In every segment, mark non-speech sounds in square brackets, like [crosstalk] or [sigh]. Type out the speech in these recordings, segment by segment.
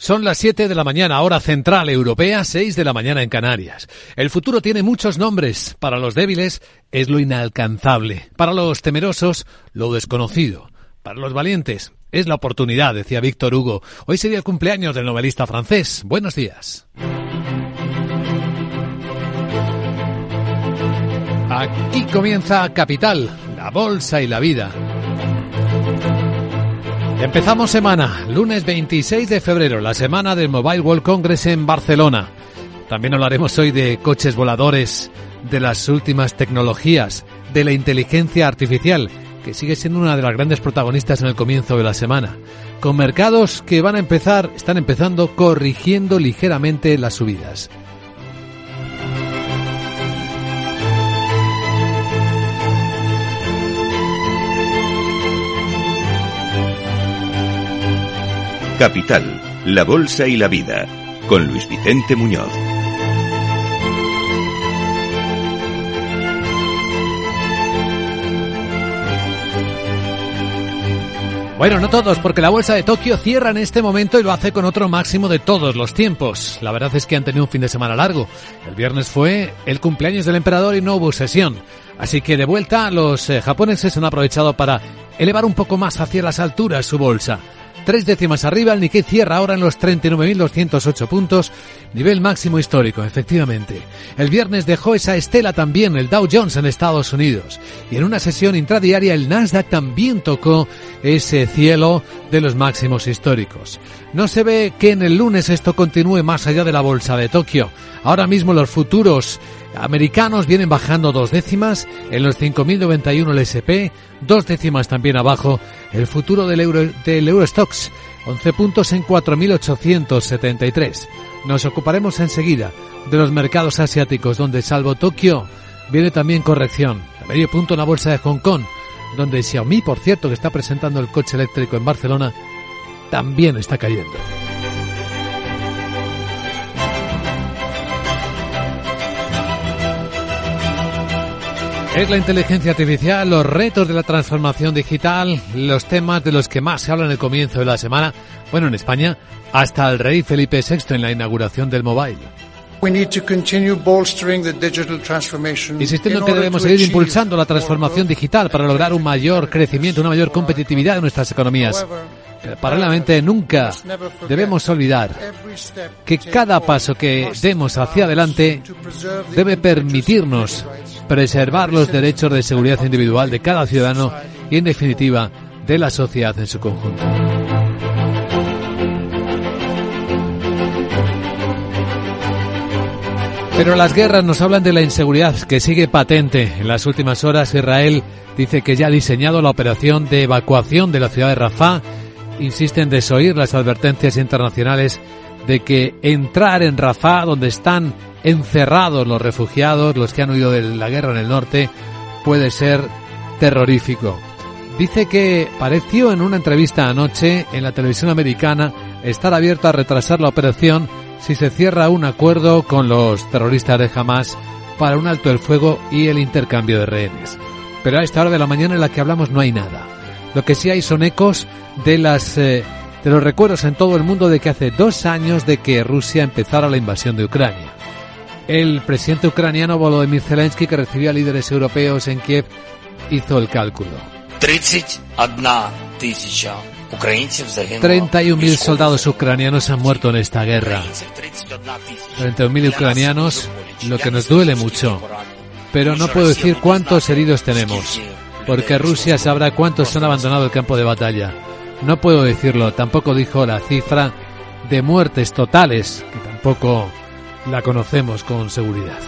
Son las 7 de la mañana, hora central europea, 6 de la mañana en Canarias. El futuro tiene muchos nombres. Para los débiles es lo inalcanzable. Para los temerosos, lo desconocido. Para los valientes, es la oportunidad, decía Víctor Hugo. Hoy sería el cumpleaños del novelista francés. Buenos días. Aquí comienza Capital, la bolsa y la vida. Empezamos semana, lunes 26 de febrero, la semana del Mobile World Congress en Barcelona. También hablaremos hoy de coches voladores, de las últimas tecnologías, de la inteligencia artificial, que sigue siendo una de las grandes protagonistas en el comienzo de la semana, con mercados que van a empezar, están empezando corrigiendo ligeramente las subidas. Capital, la Bolsa y la Vida, con Luis Vicente Muñoz. Bueno, no todos, porque la bolsa de Tokio cierra en este momento y lo hace con otro máximo de todos los tiempos. La verdad es que han tenido un fin de semana largo. El viernes fue el cumpleaños del emperador y no hubo sesión. Así que de vuelta los eh, japoneses han aprovechado para elevar un poco más hacia las alturas su bolsa. Tres décimas arriba, el Nikkei cierra ahora en los 39.208 puntos, nivel máximo histórico, efectivamente. El viernes dejó esa estela también el Dow Jones en Estados Unidos. Y en una sesión intradiaria el Nasdaq también tocó ese cielo de los máximos históricos. No se ve que en el lunes esto continúe más allá de la bolsa de Tokio. Ahora mismo los futuros americanos vienen bajando dos décimas, en los 5.091 el SP, dos décimas también abajo el futuro del, Euro, del Eurostox, 11 puntos en 4.873. Nos ocuparemos enseguida de los mercados asiáticos, donde salvo Tokio viene también corrección. A medio punto en la bolsa de Hong Kong, donde Xiaomi, por cierto, que está presentando el coche eléctrico en Barcelona, también está cayendo. Es la inteligencia artificial, los retos de la transformación digital, los temas de los que más se habla en el comienzo de la semana, bueno, en España, hasta el rey Felipe VI en la inauguración del mobile. Insistimos que debemos seguir impulsando la transformación digital para lograr un mayor crecimiento, una mayor competitividad de nuestras economías. Pero paralelamente nunca debemos olvidar que cada paso que demos hacia adelante debe permitirnos preservar los derechos de seguridad individual de cada ciudadano y, en definitiva, de la sociedad en su conjunto. Pero las guerras nos hablan de la inseguridad que sigue patente. En las últimas horas Israel dice que ya ha diseñado la operación de evacuación de la ciudad de Rafah. Insiste en desoír las advertencias internacionales de que entrar en Rafah, donde están encerrados los refugiados, los que han huido de la guerra en el norte, puede ser terrorífico. Dice que pareció en una entrevista anoche en la televisión americana estar abierto a retrasar la operación si se cierra un acuerdo con los terroristas de Hamas para un alto el fuego y el intercambio de rehenes. Pero a esta hora de la mañana en la que hablamos no hay nada. Lo que sí hay son ecos de las eh, de los recuerdos en todo el mundo de que hace dos años de que Rusia empezara la invasión de Ucrania. El presidente ucraniano Volodymyr Zelensky, que recibía líderes europeos en Kiev, hizo el cálculo. 31.000 soldados ucranianos han muerto en esta guerra. 31.000 ucranianos, lo que nos duele mucho. Pero no puedo decir cuántos heridos tenemos, porque Rusia sabrá cuántos han abandonado el campo de batalla. No puedo decirlo, tampoco dijo la cifra de muertes totales, que tampoco la conocemos con seguridad.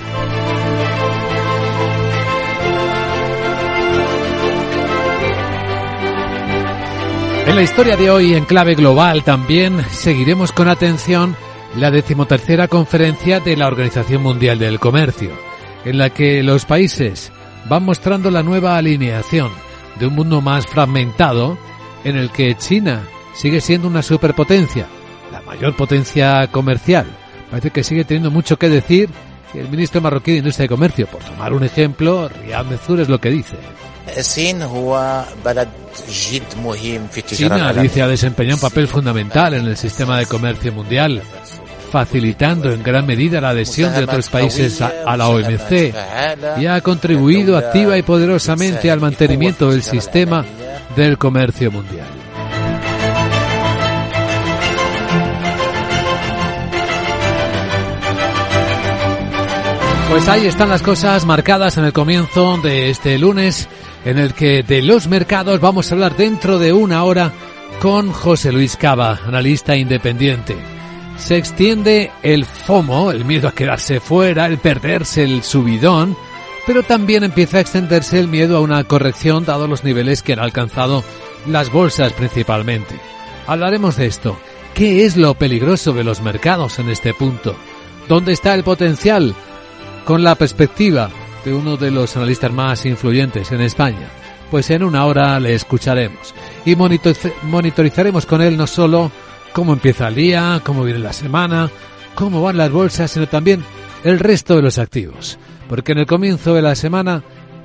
En la historia de hoy, en clave global, también seguiremos con atención la decimotercera conferencia de la Organización Mundial del Comercio, en la que los países van mostrando la nueva alineación de un mundo más fragmentado, en el que China sigue siendo una superpotencia, la mayor potencia comercial, Parece que sigue teniendo mucho que decir el ministro marroquí de Industria y Comercio. Por tomar un ejemplo, Riyad Mezur es lo que dice. China, dice, ha desempeñado un papel fundamental en el sistema de comercio mundial, facilitando en gran medida la adhesión de otros países a, la OMC y ha contribuido activa y poderosamente al mantenimiento del sistema del comercio mundial. Pues ahí están las cosas marcadas en el comienzo de este lunes, en el que de los mercados vamos a hablar dentro de una hora con José Luis Cava, analista independiente. Se extiende el FOMO, el miedo a quedarse fuera, el perderse el subidón, pero también empieza a extenderse el miedo a una corrección dado los niveles que han alcanzado las bolsas principalmente. Hablaremos de esto. ¿Qué es lo peligroso de los mercados en este punto? ¿Dónde está el potencial? con la perspectiva de uno de los analistas más influyentes en España. Pues en una hora le escucharemos y monitorizaremos con él no solo cómo empieza el día, cómo viene la semana, cómo van las bolsas, sino también el resto de los activos. Porque en el comienzo de la semana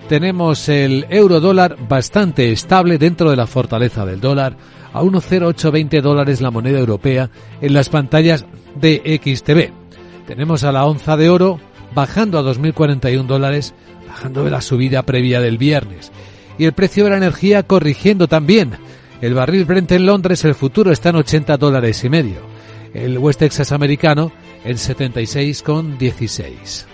tenemos el euro dólar bastante estable dentro de la fortaleza del dólar, a 1,0820 dólares la moneda europea en las pantallas de XTV. Tenemos a la onza de oro bajando a 2.041 dólares, bajando de la subida previa del viernes. Y el precio de la energía corrigiendo también. El barril Brent en Londres, el futuro está en 80 dólares y medio. El West Texas americano en 76,16.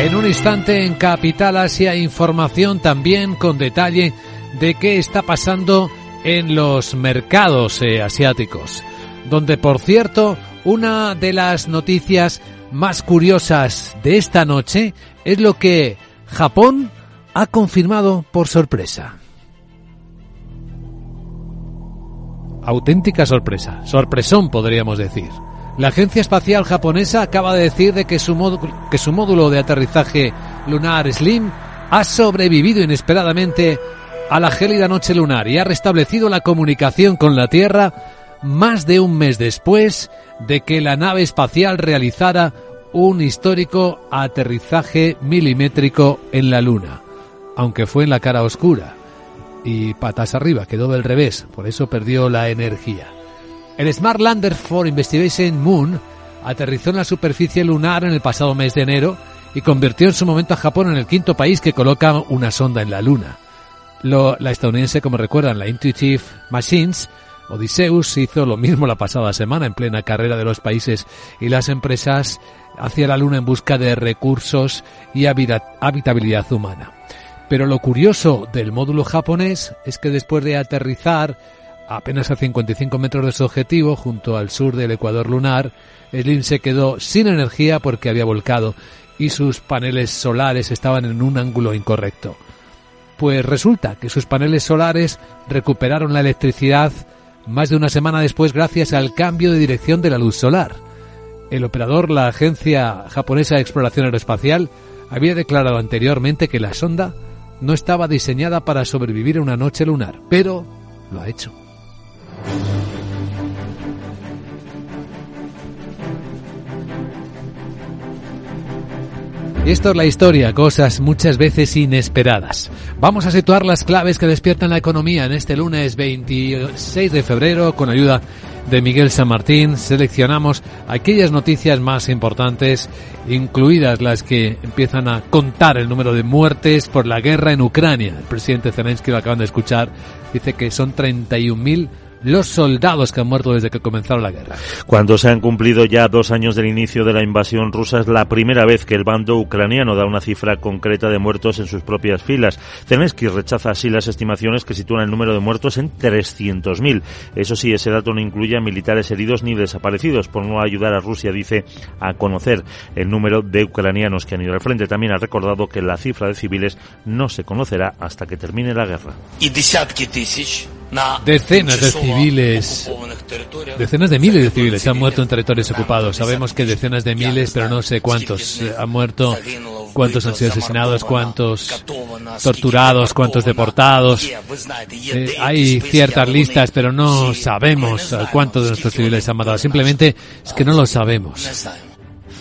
En un instante en Capital Asia, información también con detalle de qué está pasando en los mercados eh, asiáticos, donde por cierto una de las noticias más curiosas de esta noche es lo que Japón ha confirmado por sorpresa. Auténtica sorpresa, sorpresón podríamos decir. La Agencia Espacial Japonesa acaba de decir de que, su que su módulo de aterrizaje lunar Slim ha sobrevivido inesperadamente a la gélida noche lunar y ha restablecido la comunicación con la Tierra más de un mes después de que la nave espacial realizara un histórico aterrizaje milimétrico en la Luna, aunque fue en la cara oscura y patas arriba, quedó del revés, por eso perdió la energía. El Smart Lander for Investigation Moon aterrizó en la superficie lunar en el pasado mes de enero y convirtió en su momento a Japón en el quinto país que coloca una sonda en la Luna. la estadounidense, como recuerdan, la Intuitive Machines, Odysseus hizo lo mismo la pasada semana en plena carrera de los países y las empresas hacia la Luna en busca de recursos y habitabilidad humana. Pero lo curioso del módulo japonés es que después de aterrizar apenas a 55 metros de su objetivo, junto al sur del ecuador lunar, Slim se quedó sin energía porque había volcado y sus paneles solares estaban en un ángulo incorrecto. Pues resulta que sus paneles solares recuperaron la electricidad más de una semana después gracias al cambio de dirección de la luz solar. El operador, la Agencia Japonesa de Exploración Aeroespacial, había declarado anteriormente que la sonda no estaba diseñada para sobrevivir a una noche lunar, pero lo ha hecho. Esto es la historia, cosas muchas veces inesperadas. Vamos a situar las claves que despiertan la economía en este lunes 26 de febrero con ayuda de Miguel San Martín. Seleccionamos aquellas noticias más importantes, incluidas las que empiezan a contar el número de muertes por la guerra en Ucrania. El presidente Zelensky lo acaban de escuchar, dice que son 31.000 los soldados que han muerto desde que comenzaron la guerra. Cuando se han cumplido ya dos años del inicio de la invasión rusa, es la primera vez que el bando ucraniano da una cifra concreta de muertos en sus propias filas. Zelensky rechaza así las estimaciones que sitúan el número de muertos en 300.000. Eso sí, ese dato no incluye a militares heridos ni desaparecidos, por no ayudar a Rusia, dice, a conocer el número de ucranianos que han ido al frente. También ha recordado que la cifra de civiles no se conocerá hasta que termine la guerra. Decenas de civiles, decenas de miles de civiles han muerto en territorios ocupados. Sabemos que decenas de miles, pero no sé cuántos han muerto cuántos han sido asesinados, cuántos torturados, cuántos deportados. Eh, hay ciertas listas, pero no sabemos cuántos de nuestros civiles han matado. Simplemente es que no lo sabemos.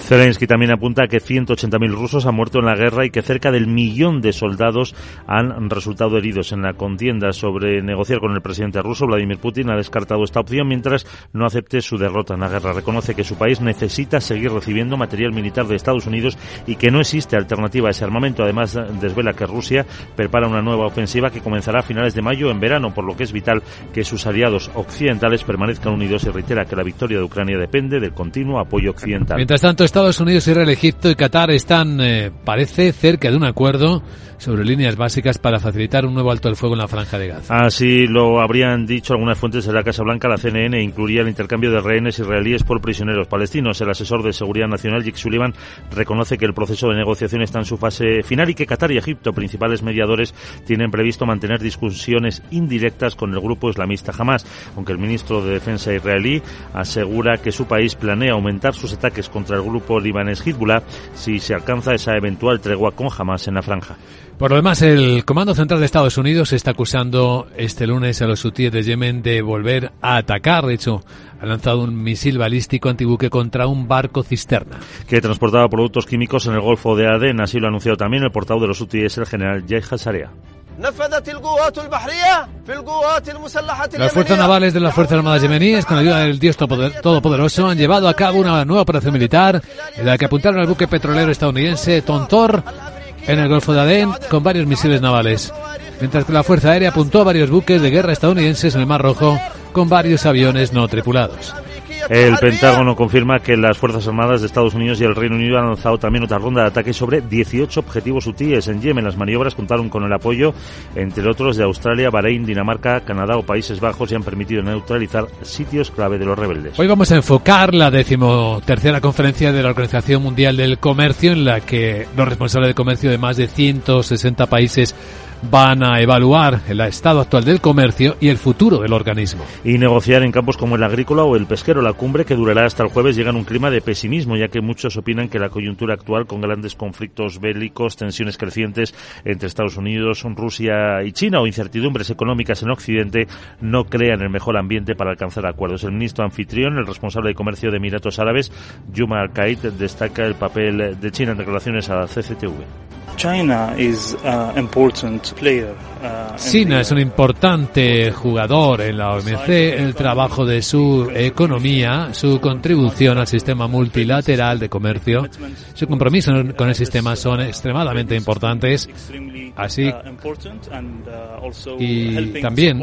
Zelensky también apunta que 180.000 rusos han muerto en la guerra y que cerca del millón de soldados han resultado heridos en la contienda. Sobre negociar con el presidente ruso, Vladimir Putin ha descartado esta opción mientras no acepte su derrota en la guerra. Reconoce que su país necesita seguir recibiendo material militar de Estados Unidos y que no existe alternativa a ese armamento. Además, desvela que Rusia prepara una nueva ofensiva que comenzará a finales de mayo en verano, por lo que es vital que sus aliados occidentales permanezcan unidos y reitera que la victoria de Ucrania depende del continuo apoyo occidental. Mientras tanto, Estados Unidos, Israel, Egipto y Qatar están, eh, parece, cerca de un acuerdo sobre líneas básicas para facilitar un nuevo alto del fuego en la franja de Gaza. Así lo habrían dicho algunas fuentes de la Casa Blanca. La CNN incluiría el intercambio de rehenes israelíes por prisioneros palestinos. El asesor de Seguridad Nacional, Jake Sullivan, reconoce que el proceso de negociación está en su fase final y que Qatar y Egipto, principales mediadores, tienen previsto mantener discusiones indirectas con el grupo islamista Hamas, aunque el ministro de Defensa israelí asegura que su país planea aumentar sus ataques contra el grupo libanés Hezbollah si se alcanza esa eventual tregua con Hamas en la franja. Por lo demás, el Comando Central de Estados Unidos está acusando este lunes a los hutíes de Yemen de volver a atacar. De hecho, ha lanzado un misil balístico antibuque contra un barco cisterna. Que transportaba productos químicos en el Golfo de Aden. Así lo ha anunciado también el portavoz de los hutíes, el general Jay Hassarea. Las fuerzas navales de las Fuerzas Armadas yemeníes, con ayuda del Dios Todopoderoso, han llevado a cabo una nueva operación militar en la que apuntaron al buque petrolero estadounidense Tontor en el Golfo de Adén con varios misiles navales, mientras que la Fuerza Aérea apuntó a varios buques de guerra estadounidenses en el Mar Rojo con varios aviones no tripulados. El Pentágono confirma que las Fuerzas Armadas de Estados Unidos y el Reino Unido han lanzado también otra ronda de ataques sobre 18 objetivos hutíes en Yemen. Las maniobras contaron con el apoyo, entre otros, de Australia, Bahrein, Dinamarca, Canadá o Países Bajos y han permitido neutralizar sitios clave de los rebeldes. Hoy vamos a enfocar la decimotercera conferencia de la Organización Mundial del Comercio, en la que los responsables de comercio de más de 160 países van a evaluar el estado actual del comercio y el futuro del organismo. Y negociar en campos como el agrícola o el pesquero. La cumbre, que durará hasta el jueves, llega en un clima de pesimismo, ya que muchos opinan que la coyuntura actual, con grandes conflictos bélicos, tensiones crecientes entre Estados Unidos, Rusia y China o incertidumbres económicas en Occidente, no crean el mejor ambiente para alcanzar acuerdos. El ministro anfitrión, el responsable de comercio de Emiratos Árabes, Yuma Al-Qaid, destaca el papel de China en relaciones a la CCTV. China is an important player, uh, China es un importante jugador en la OMC. El trabajo de su economía, su contribución al sistema multilateral de comercio, su compromiso con el sistema son extremadamente importantes. Así y también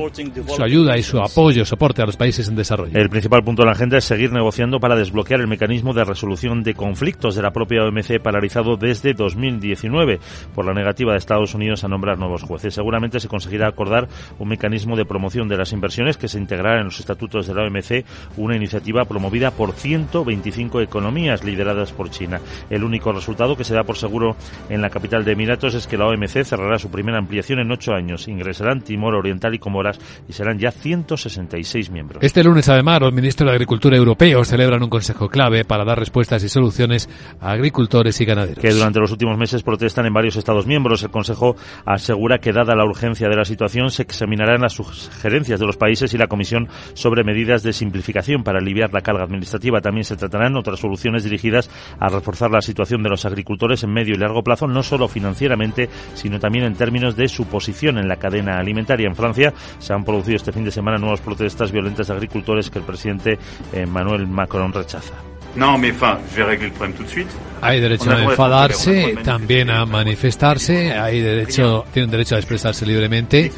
su ayuda y su apoyo, soporte a los países en desarrollo. El principal punto de la agenda es seguir negociando para desbloquear el mecanismo de resolución de conflictos de la propia OMC paralizado desde 2019 por la negativa de Estados Unidos a nombrar nuevos jueces. Seguramente se conseguirá acordar un mecanismo de promoción de las inversiones que se integrará en los estatutos de la OMC, una iniciativa promovida por 125 economías lideradas por China. El único resultado que se da por seguro en la capital de Emiratos es que la OMC cerrará su primera ampliación en ocho años. Ingresarán Timor Oriental y Comoras y serán ya 166 miembros. Este lunes, además, los ministros de Agricultura europeos celebran un consejo clave para dar respuestas y soluciones a agricultores y ganaderos. Que durante los últimos meses protestan en varios Estados miembros. El Consejo asegura que, dada la urgencia de la situación, se examinarán las sugerencias de los países y la Comisión sobre medidas de simplificación para aliviar la carga administrativa. También se tratarán otras soluciones dirigidas a reforzar la situación de los agricultores en medio y largo plazo, no solo financieramente, sino también en términos de su posición en la cadena alimentaria. En Francia se han producido este fin de semana nuevas protestas violentas de agricultores que el presidente Emmanuel Macron rechaza. No, mais enfin, je vais régler le problème tout de suite. Hay derecho a enfadarse, también a manifestarse, hay derecho, tienen derecho a expresarse libremente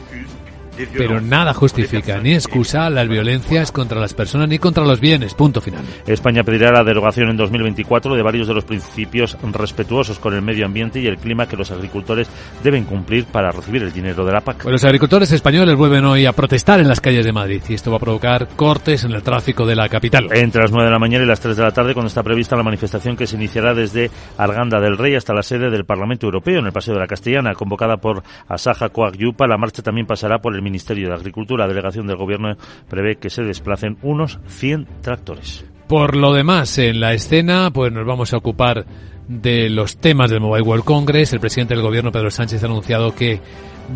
pero nada justifica ni excusa las violencias contra las personas ni contra los bienes. Punto final. España pedirá la derogación en 2024 de varios de los principios respetuosos con el medio ambiente y el clima que los agricultores deben cumplir para recibir el dinero de la PAC. Pues los agricultores españoles vuelven hoy a protestar en las calles de Madrid y esto va a provocar cortes en el tráfico de la capital. Entre las 9 de la mañana y las 3 de la tarde, cuando está prevista la manifestación que se iniciará desde Arganda del Rey hasta la sede del Parlamento Europeo en el Paseo de la Castellana, convocada por Asaja Coagyupa. La marcha también pasará por el Ministerio de Agricultura. Delegación del Gobierno prevé que se desplacen unos 100 tractores. Por lo demás, en la escena, pues nos vamos a ocupar de los temas del Mobile World Congress. El presidente del gobierno, Pedro Sánchez, ha anunciado que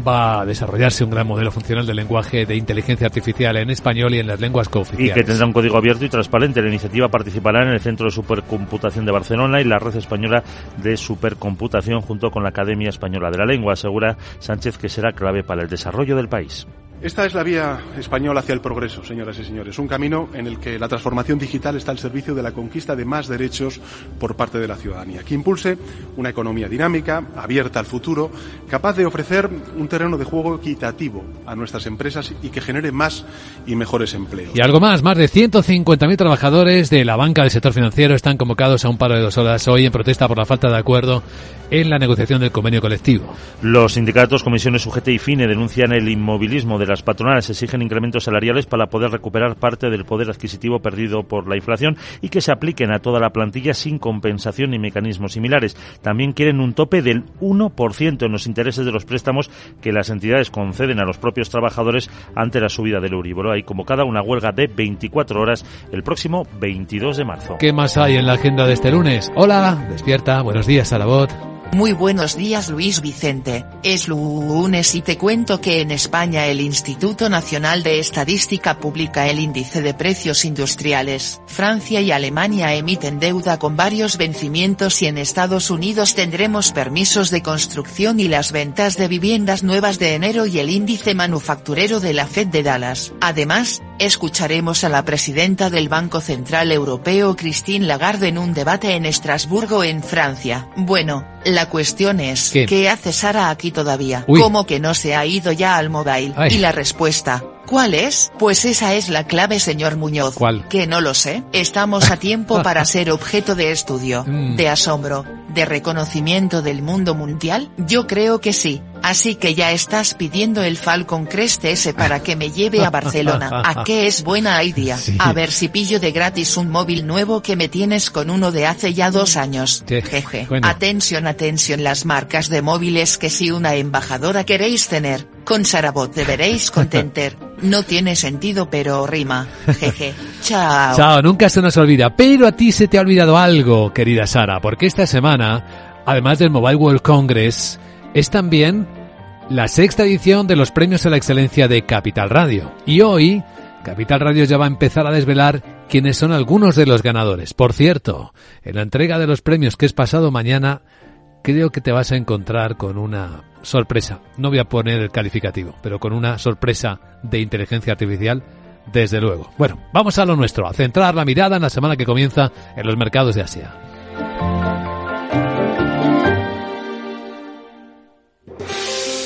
va a desarrollarse un gran modelo funcional de lenguaje de inteligencia artificial en español y en las lenguas cooficiales. Y que tendrá un código abierto y transparente. La iniciativa participará en el Centro de Supercomputación de Barcelona y la Red Española de Supercomputación junto con la Academia Española de la Lengua. Asegura Sánchez que será clave para el desarrollo del país. Esta es la vía española hacia el progreso, señoras y señores. Un camino en el que la transformación digital está al servicio de la conquista de más derechos por parte de la ciudadanía, que impulse una economía dinámica, abierta al futuro, capaz de ofrecer un terreno de juego equitativo a nuestras empresas y que genere más y mejores empleos. Y algo más, más de 150.000 trabajadores de la banca del sector financiero están convocados a un paro de dos horas hoy en protesta por la falta de acuerdo en la negociación del convenio colectivo. Los sindicatos, comisiones UGT y FINE denuncian el inmovilismo de las patronales, exigen incrementos salariales para poder recuperar parte del poder adquisitivo perdido por la inflación y que se apliquen a toda la plantilla sin compensación ni mecanismos similares. También quieren un tope del 1% en los intereses de los préstamos que las entidades conceden a los propios trabajadores ante la subida del Euribor. Hay convocada una huelga de 24 horas el próximo 22 de marzo. ¿Qué más hay en la agenda de este lunes? Hola, despierta, buenos días, Salabot. Muy buenos días Luis Vicente, es lunes y te cuento que en España el Instituto Nacional de Estadística publica el índice de precios industriales. Francia y Alemania emiten deuda con varios vencimientos y en Estados Unidos tendremos permisos de construcción y las ventas de viviendas nuevas de enero y el índice manufacturero de la Fed de Dallas. Además, escucharemos a la presidenta del Banco Central Europeo Christine Lagarde en un debate en Estrasburgo en Francia. Bueno, la cuestión es, ¿qué, hace Sara aquí todavía? ¿Cómo que no se ha ido ya al mobile? Y la respuesta, ¿Cuál es? Pues esa es la clave, señor Muñoz. ¿Cuál? Que no lo sé. Estamos a tiempo [laughs] para ser objeto de estudio, Mm. de asombro, de reconocimiento del mundo mundial. Yo creo que sí. Así que ya estás pidiendo el Falcon Crest S para que me lleve a Barcelona. [laughs] ¿A qué es buena idea? Sí. A ver si pillo de gratis un móvil nuevo que me tienes con uno de hace ya dos años. Sí, Jeje. bueno. Atención, atención las marcas de móviles que si una embajadora queréis tener, con Sarabot deberéis contenter. [laughs] No tiene sentido pero rima. Jeje. [laughs] Chao. Chao, nunca se nos olvida. Pero a ti se te ha olvidado algo, querida Sara, porque esta semana, además del Mobile World Congress, es también la sexta edición de los premios a la excelencia de Capital Radio. Y hoy, Capital Radio ya va a empezar a desvelar quiénes son algunos de los ganadores. Por cierto, en la entrega de los premios que es pasado mañana, creo que te vas a encontrar con una sorpresa. No voy a poner el calificativo, pero con una sorpresa de inteligencia artificial, desde luego. Bueno, vamos a lo nuestro, a centrar la mirada en la semana que comienza en los mercados de Asia.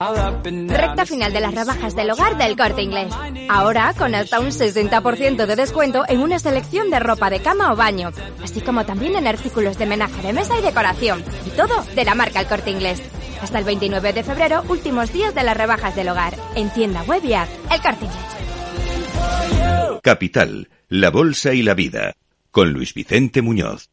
Recta final de las rebajas del hogar del corte inglés. Ahora con hasta un 60% de descuento en una selección de ropa de cama o baño, así como también en artículos de menaje de mesa y decoración. Y todo de la marca El corte inglés. Hasta el 29 de febrero, últimos días de las rebajas del hogar. En tienda web y app. El corte inglés. Capital, la Bolsa y la Vida, con Luis Vicente Muñoz.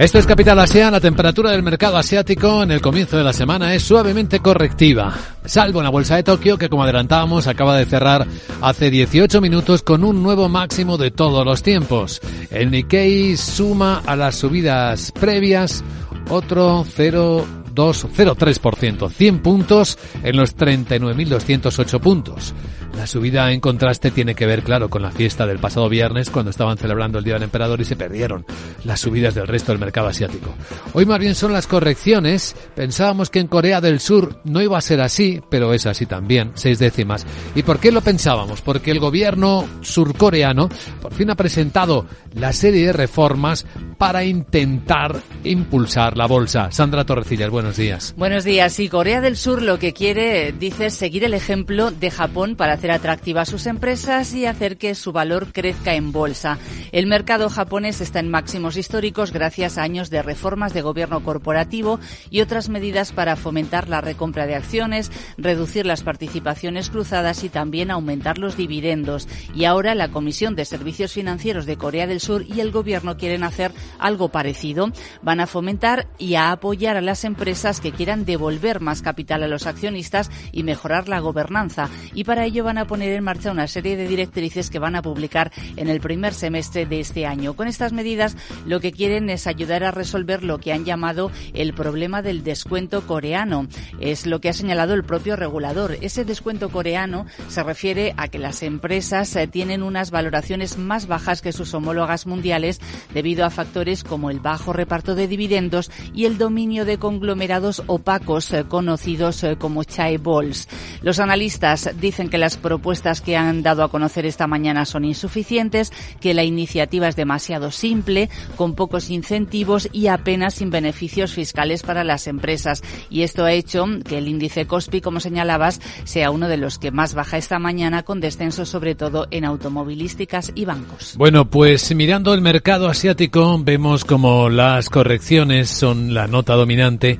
Esto es Capital Asia. La temperatura del mercado asiático en el comienzo de la semana es suavemente correctiva, salvo en la bolsa de Tokio que como adelantábamos acaba de cerrar hace 18 minutos con un nuevo máximo de todos los tiempos. El Nikkei suma a las subidas previas otro 0,203%, 100 puntos en los 39.208 puntos. La subida en contraste tiene que ver, claro, con la fiesta del pasado viernes cuando estaban celebrando el Día del Emperador y se perdieron las subidas del resto del mercado asiático. Hoy más bien son las correcciones. Pensábamos que en Corea del Sur no iba a ser así, pero es así también, seis décimas. ¿Y por qué lo pensábamos? Porque el gobierno surcoreano por fin ha presentado la serie de reformas para intentar impulsar la bolsa. Sandra Torrecillas, buenos días. Buenos días. Y Corea del Sur lo que quiere, dice, seguir el ejemplo de Japón para hacer atractivas sus empresas y hacer que su valor crezca en bolsa. El mercado japonés está en máximos históricos gracias a años de reformas de gobierno corporativo y otras medidas para fomentar la recompra de acciones, reducir las participaciones cruzadas y también aumentar los dividendos. Y ahora la Comisión de Servicios Financieros de Corea del Sur y el gobierno quieren hacer algo parecido. Van a fomentar y a apoyar a las empresas que quieran devolver más capital a los accionistas y mejorar la gobernanza. Y para ello van a poner en marcha una serie de directrices que van a publicar en el primer semestre de este año. Con estas medidas lo que quieren es ayudar a resolver lo que han llamado el problema del descuento coreano. Es lo que ha señalado el propio regulador. Ese descuento coreano se refiere a que las empresas eh, tienen unas valoraciones más bajas que sus homólogas mundiales debido a factores como el bajo reparto de dividendos y el dominio de conglomerados opacos eh, conocidos eh, como chaebols. Los analistas dicen que las propuestas que han dado a conocer esta mañana son insuficientes, que la iniciativa es demasiado simple, con pocos incentivos y apenas sin beneficios fiscales para las empresas. Y esto ha hecho que el índice COSPI, como señalabas, sea uno de los que más baja esta mañana, con descensos sobre todo en automovilísticas y bancos. Bueno, pues mirando el mercado asiático, vemos como las correcciones son la nota dominante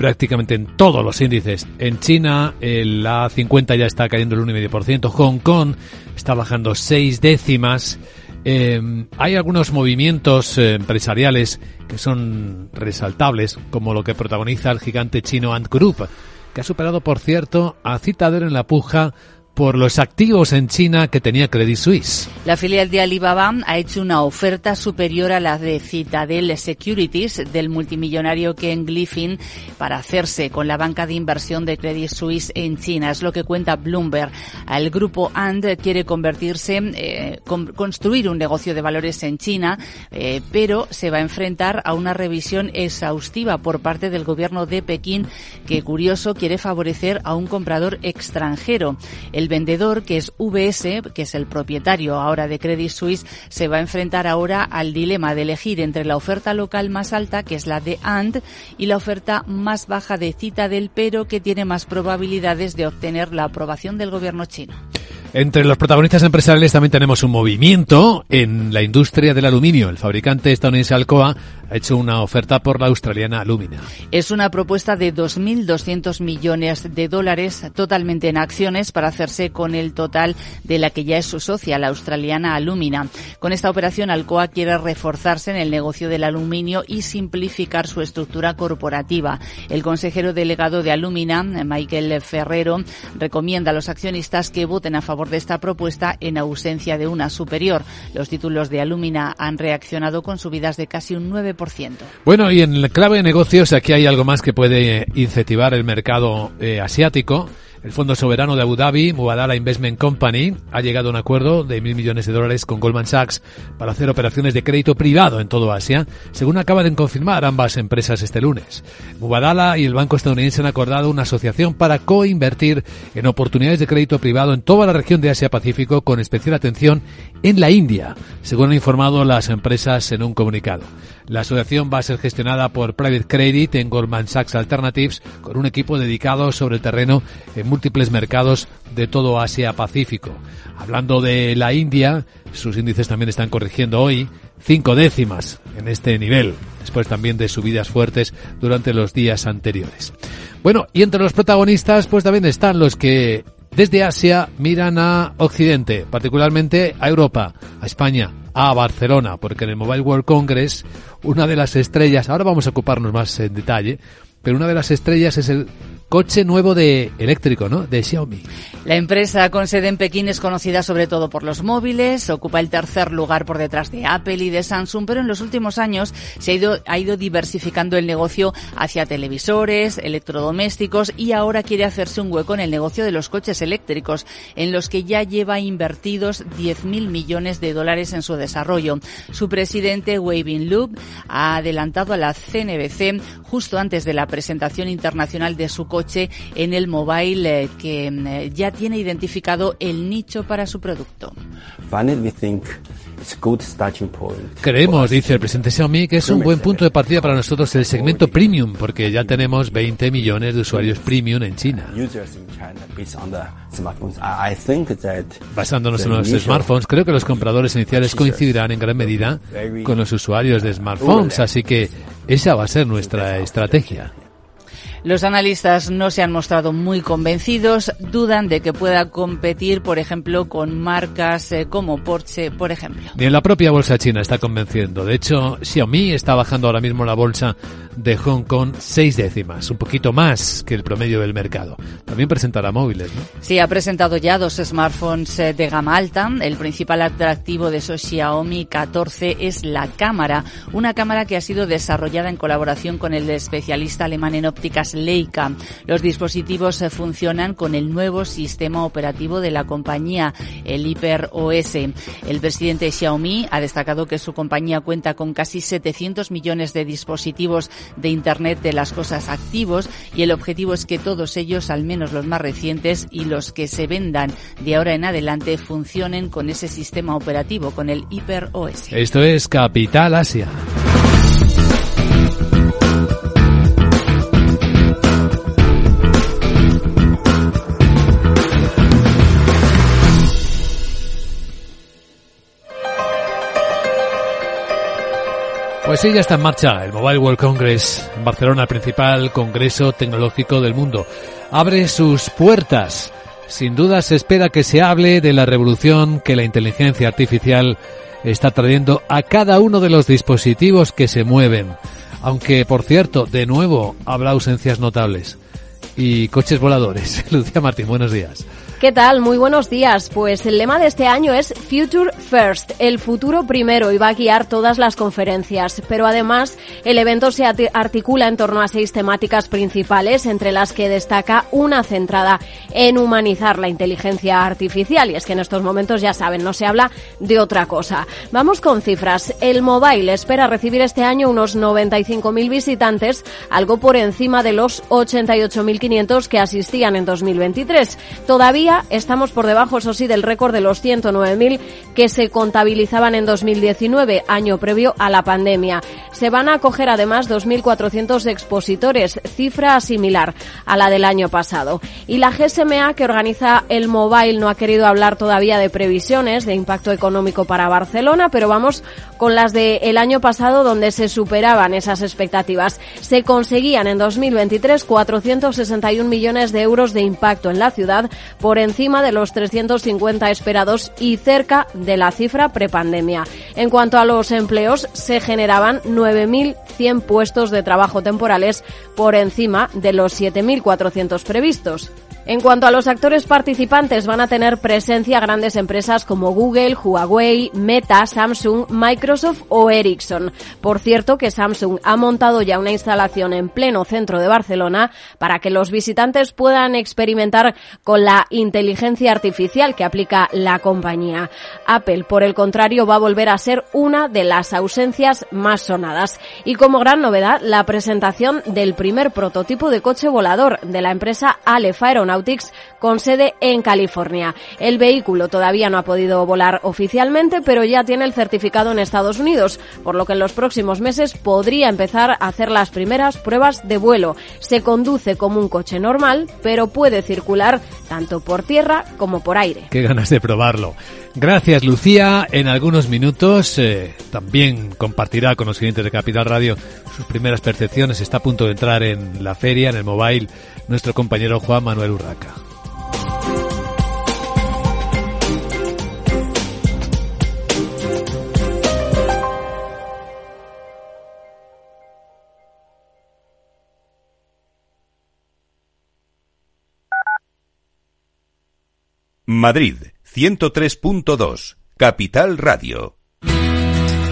prácticamente en todos los índices. En China, el A50 ya está cayendo el 1,5%. Hong Kong está bajando seis décimas. Eh, hay algunos movimientos eh, empresariales que son resaltables, como lo que protagoniza el gigante chino Ant Group, que ha superado, por cierto, a Citadel en la puja por los activos en China que tenía Credit Suisse. La filial de Alibaba ha hecho una oferta superior a la de Citadel Securities del multimillonario Ken Griffin para hacerse con la banca de inversión de Credit Suisse en China. Es lo que cuenta Bloomberg. El grupo Ant quiere convertirse, eh, construir un negocio de valores en China, eh, pero se va a enfrentar a una revisión exhaustiva por parte del gobierno de Pekín que, curioso, quiere favorecer a un comprador extranjero. Vendedor, que es VS, que es el propietario ahora de Credit Suisse, se va a enfrentar ahora al dilema de elegir entre la oferta local más alta, que es la de Ant, y la oferta más baja de Citadel, pero que tiene más probabilidades de obtener la aprobación del gobierno chino. Entre los protagonistas empresariales también tenemos un movimiento en la industria del aluminio. El fabricante estadounidense Alcoa ha hecho una oferta por la australiana Alumina. Es una propuesta de 2.200 millones de dólares totalmente en acciones para hacerse con el total de la que ya es su socia, la australiana Alumina. Con esta operación, Alcoa quiere reforzarse en el negocio del aluminio y simplificar su estructura corporativa. El consejero delegado de Alumina, Michael Ferrero, recomienda a los accionistas que voten a favor de esta propuesta en ausencia de una superior. Los títulos de Alumina han reaccionado con subidas de casi un 9%. Bueno, y en el clave de negocios aquí hay algo más que puede incentivar el mercado eh, asiático. El Fondo Soberano de Abu Dhabi, Mubadala Investment Company, ha llegado a un acuerdo de mil millones de dólares con Goldman Sachs para hacer operaciones de crédito privado en todo Asia, según acaban de confirmar ambas empresas este lunes. Mubadala y el banco estadounidense han acordado una asociación para coinvertir en oportunidades de crédito privado en toda la región de Asia-Pacífico con especial atención en la India, según han informado las empresas en un comunicado. La asociación va a ser gestionada por Private Credit en Goldman Sachs Alternatives con un equipo dedicado sobre el terreno en múltiples mercados de todo Asia-Pacífico. Hablando de la India, sus índices también están corrigiendo hoy cinco décimas en este nivel, después también de subidas fuertes durante los días anteriores. Bueno, y entre los protagonistas pues también están los que desde Asia miran a Occidente, particularmente a Europa, a España, a Barcelona, porque en el Mobile World Congress una de las estrellas, ahora vamos a ocuparnos más en detalle, pero una de las estrellas es el coche nuevo de eléctrico, ¿no? De Xiaomi. La empresa con sede en Pekín es conocida sobre todo por los móviles, ocupa el tercer lugar por detrás de Apple y de Samsung, pero en los últimos años se ha ido, diversificando el negocio hacia televisores, electrodomésticos y ahora quiere hacerse un hueco en el negocio de los coches eléctricos, en los que ya lleva invertidos 10.000 millones de dólares en su desarrollo. Su presidente, Waving Loop, ha adelantado a la CNBC justo antes de la presentación internacional de su coche en el mobile eh, que eh, ya tiene identificado el nicho para su producto. Creemos, dice el presidente Xiaomi, que es un buen punto de partida para nosotros el segmento premium, porque ya tenemos 20 millones de usuarios premium en China. Basándonos en los smartphones, creo que los compradores iniciales coincidirán en gran medida con los usuarios de smartphones, así que esa va a ser nuestra estrategia. Los analistas no se han mostrado muy convencidos, dudan de que pueda competir, por ejemplo, con marcas eh, como Porsche, por ejemplo. Bien, la propia bolsa china está convenciendo. De hecho, Xiaomi está bajando ahora mismo la bolsa de Hong Kong seis décimas, un poquito más que el promedio del mercado. También presentará móviles, ¿no? Sí, ha presentado ya dos smartphones eh, de gama alta. El principal atractivo de esos Xiaomi 14 es la cámara, una cámara que ha sido desarrollada en colaboración con el especialista alemán en ópticas Leica. Los dispositivos eh, funcionan con el nuevo sistema operativo de la compañía, el Hyper OS. El presidente Xiaomi ha destacado que su compañía cuenta con casi 700 millones de dispositivos de Internet de las cosas activos y el objetivo es que todos ellos, al menos los más recientes y los que se vendan de ahora en adelante, funcionen con ese sistema operativo, con el Hyper OS. Esto es Capital Asia. Pues sí, ya está en marcha el Mobile World Congress en Barcelona, el principal congreso tecnológico del mundo. Abre sus puertas. Sin duda se espera que se hable de la revolución que la inteligencia artificial está trayendo a cada uno de los dispositivos que se mueven. Aunque, por cierto, de nuevo habrá ausencias notables. Y coches voladores. [laughs] Lucía Martín, buenos días. ¿Qué tal? Muy buenos días. Pues el lema de este año es Future First, el futuro primero, y va a guiar todas las conferencias. Pero además, el evento se articula en torno a seis temáticas principales, entre las que destaca una centrada en humanizar la inteligencia artificial. Y es que en estos momentos, ya saben, no se habla de otra cosa. Vamos con cifras. El mobile espera recibir este año unos 95.000 visitantes, algo por encima de los 88.500 que asistían en 2023. Todavía estamos por debajo, eso sí, del récord de los 109.000 que se contabilizaban en 2019, año previo a la pandemia. Se van a acoger además 2.400 expositores, cifra similar a la del año pasado. Y la GSMA, que organiza el Mobile, no ha querido hablar todavía de previsiones de impacto económico para Barcelona, pero vamos con las del año pasado, donde se superaban esas expectativas. Se conseguían en 2023 461 millones de euros de impacto en la ciudad por encima de los 350 esperados y cerca de la cifra prepandemia. En cuanto a los empleos, se generaban 9.100 puestos de trabajo temporales por encima de los 7.400 previstos. En cuanto a los actores participantes, van a tener presencia grandes empresas como Google, Huawei, Meta, Samsung, Microsoft o Ericsson. Por cierto, que Samsung ha montado ya una instalación en pleno centro de Barcelona para que los visitantes puedan experimentar con la inteligencia artificial que aplica la compañía. Apple, por el contrario, va a volver a ser una de las ausencias más sonadas. Y como gran novedad, la presentación del primer prototipo de coche volador de la empresa Aleph Aeronautics con sede en California. El vehículo todavía no ha podido volar oficialmente, pero ya tiene el certificado en Estados Unidos, por lo que en los próximos meses podría empezar a hacer las primeras pruebas de vuelo. Se conduce como un coche normal, pero puede circular tanto por tierra como por aire. Qué ganas de probarlo. Gracias, Lucía. En algunos minutos eh, también compartirá con los clientes de Capital Radio sus primeras percepciones. Está a punto de entrar en la feria, en el mobile, nuestro compañero Juan Manuel Urraca. Madrid 103.2, Capital Radio.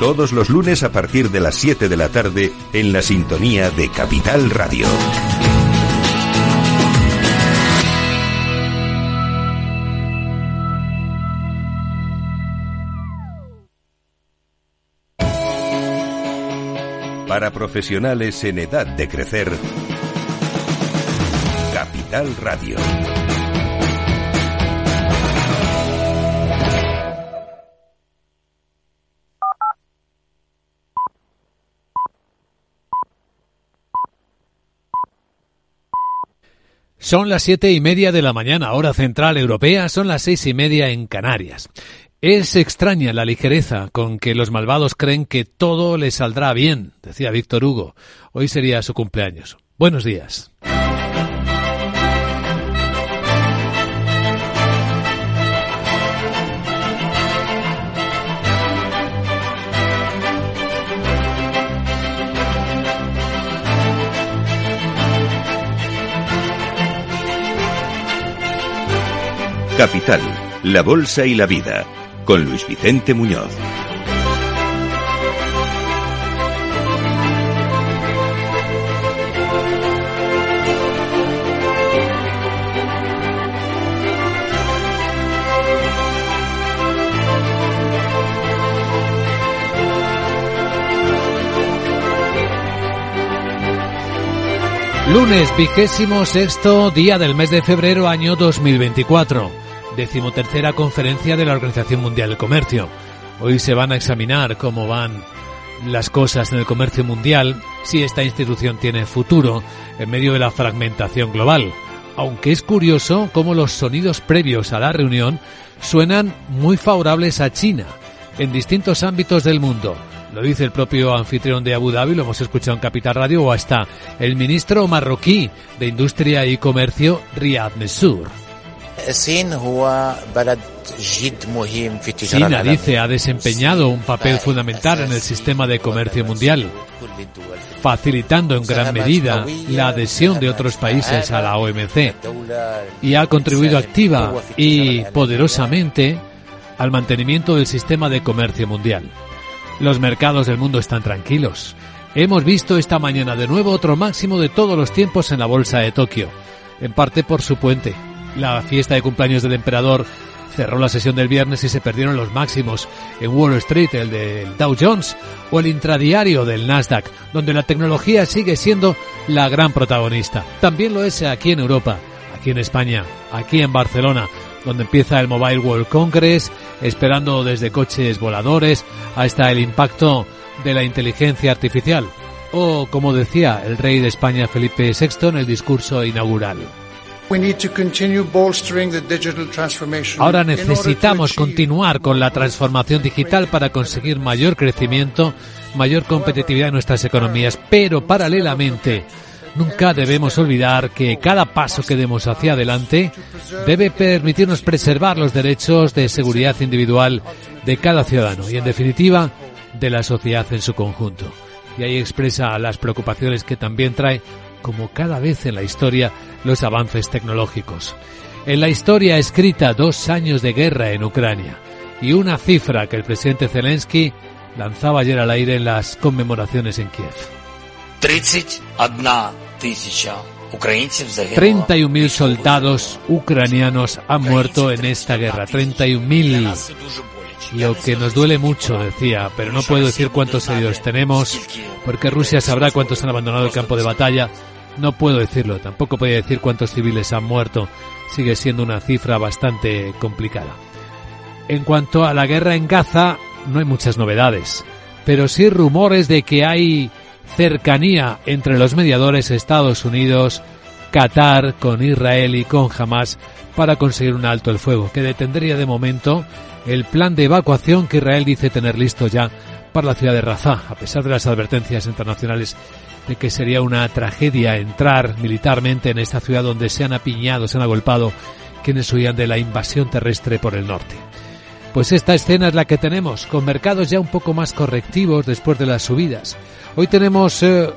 Todos los lunes a partir de las 7 de la tarde en la sintonía de Capital Radio. Para profesionales en edad de crecer, Capital Radio. Son las siete y media de la mañana, hora central europea, son las seis y media en Canarias. Es extraña la ligereza con que los malvados creen que todo les saldrá bien, decía Víctor Hugo. Hoy sería su cumpleaños. Buenos días. Capital, la Bolsa y la Vida, con Luis Vicente Muñoz. Lunes vigésimo sexto día del mes de febrero año 2024. Decimotercera conferencia de la Organización Mundial del Comercio. Hoy se van a examinar cómo van las cosas en el comercio mundial, si esta institución tiene futuro en medio de la fragmentación global. Aunque es curioso cómo los sonidos previos a la reunión suenan muy favorables a China en distintos ámbitos del mundo. Lo dice el propio anfitrión de Abu Dhabi, lo hemos escuchado en Capital Radio, o hasta el ministro marroquí de Industria y Comercio, Riyad Messour. China, dice, ha desempeñado un papel fundamental en el sistema de comercio mundial, facilitando en gran medida la adhesión de otros países a la OMC y ha contribuido activa y poderosamente al mantenimiento del sistema de comercio mundial. Los mercados del mundo están tranquilos. Hemos visto esta mañana de nuevo otro máximo de todos los tiempos en la bolsa de Tokio, en parte por su puente. La fiesta de cumpleaños del emperador cerró la sesión del viernes y se perdieron los máximos en Wall Street, el del Dow Jones o el intradiario del Nasdaq, donde la tecnología sigue siendo la gran protagonista. También lo es aquí en Europa, aquí en España, aquí en Barcelona, donde empieza el Mobile World Congress, esperando desde coches voladores hasta el impacto de la inteligencia artificial, o como decía el rey de España Felipe VI en el discurso inaugural. Ahora necesitamos continuar con la transformación digital para conseguir mayor crecimiento, mayor competitividad en nuestras economías, pero paralelamente Nunca debemos olvidar que cada paso que demos hacia adelante debe permitirnos preservar los derechos de seguridad individual de cada ciudadano y, en definitiva, de la sociedad en su conjunto. Y ahí expresa las preocupaciones que también trae, como cada vez en la historia, los avances tecnológicos. En la historia escrita dos años de guerra en Ucrania y una cifra que el presidente Zelensky lanzaba ayer al aire en las conmemoraciones en Kiev. 31.000 soldados ucranianos han muerto en esta guerra. 31.000. Lo que nos duele mucho, decía, pero no puedo decir cuántos heridos tenemos, porque Rusia sabrá cuántos han abandonado el campo de batalla. No puedo decirlo, tampoco puedo decir cuántos civiles han muerto. Sigue siendo una cifra bastante complicada. En cuanto a la guerra en Gaza, no hay muchas novedades, pero sí rumores de que hay cercanía entre los mediadores Estados Unidos, Qatar, con Israel y con Hamas para conseguir un alto el fuego, que detendría de momento el plan de evacuación que Israel dice tener listo ya para la ciudad de Rafah, a pesar de las advertencias internacionales de que sería una tragedia entrar militarmente en esta ciudad donde se han apiñado, se han agolpado quienes huían de la invasión terrestre por el norte. Pues esta escena es la que tenemos, con mercados ya un poco más correctivos después de las subidas. Hoy tenemos eh,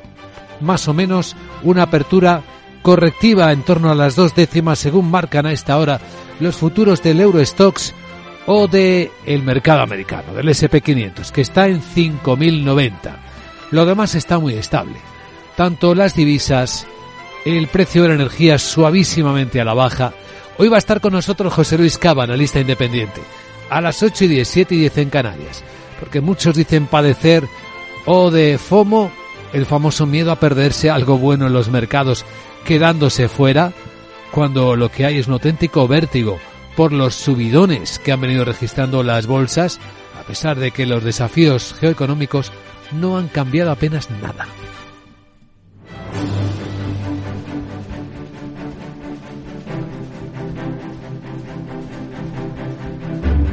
más o menos una apertura correctiva en torno a las dos décimas según marcan a esta hora los futuros del Eurostox o de el mercado americano, del SP500, que está en 5.090. Lo demás está muy estable. Tanto las divisas, el precio de la energía suavísimamente a la baja. Hoy va a estar con nosotros José Luis Cava, analista independiente, a las 8 y 10, 7 y 10 en Canarias, porque muchos dicen padecer o de FOMO, el famoso miedo a perderse algo bueno en los mercados, quedándose fuera, cuando lo que hay es un auténtico vértigo por los subidones que han venido registrando las bolsas, a pesar de que los desafíos geoeconómicos no han cambiado apenas nada.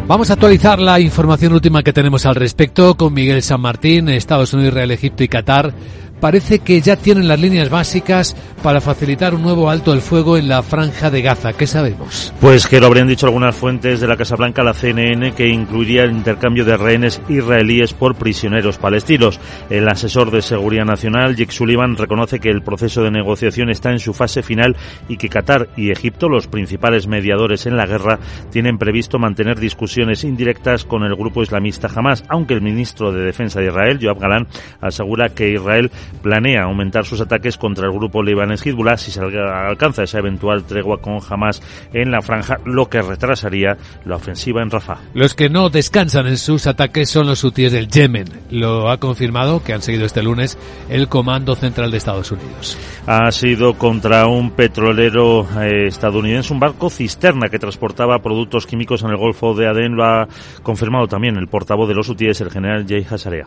Vamos a actualizar la información última que tenemos al respecto con Miguel San Martín, Estados Unidos, Israel, Egipto y Qatar parece que ya tienen las líneas básicas para facilitar un nuevo alto el fuego en la franja de Gaza. ¿Qué sabemos? Pues que lo habrían dicho algunas fuentes de la Casa Blanca, la CNN, que incluiría el intercambio de rehenes israelíes por prisioneros palestinos. El asesor de Seguridad Nacional, Jake Sullivan, reconoce que el proceso de negociación está en su fase final y que Qatar y Egipto, los principales mediadores en la guerra, tienen previsto mantener discusiones indirectas con el grupo islamista Hamas, aunque el ministro de Defensa de Israel, Joab Galán, asegura que Israel planea aumentar sus ataques contra el grupo libanés Hezbollah si se alcanza esa eventual tregua con Hamas en la franja, lo que retrasaría la ofensiva en Rafah. Los que no descansan en sus ataques son los hutíes del Yemen. Lo ha confirmado, que han seguido este lunes, el Comando Central de Estados Unidos. Ha sido contra un petrolero eh, estadounidense, un barco cisterna que transportaba productos químicos en el Golfo de Adén. Lo ha confirmado también el portavoz de los hutíes, el general Jay Hasarea.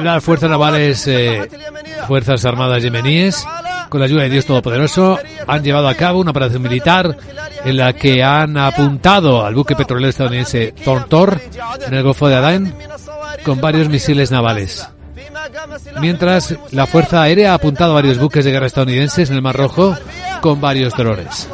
Las fuerzas navales, eh, fuerzas armadas yemeníes, con la ayuda de Dios Todopoderoso, han llevado a cabo una operación militar en la que han apuntado al buque petrolero estadounidense Tortor en el Golfo de Adán con varios misiles navales. Mientras la Fuerza Aérea ha apuntado a varios buques de guerra estadounidenses en el Mar Rojo con varios drones.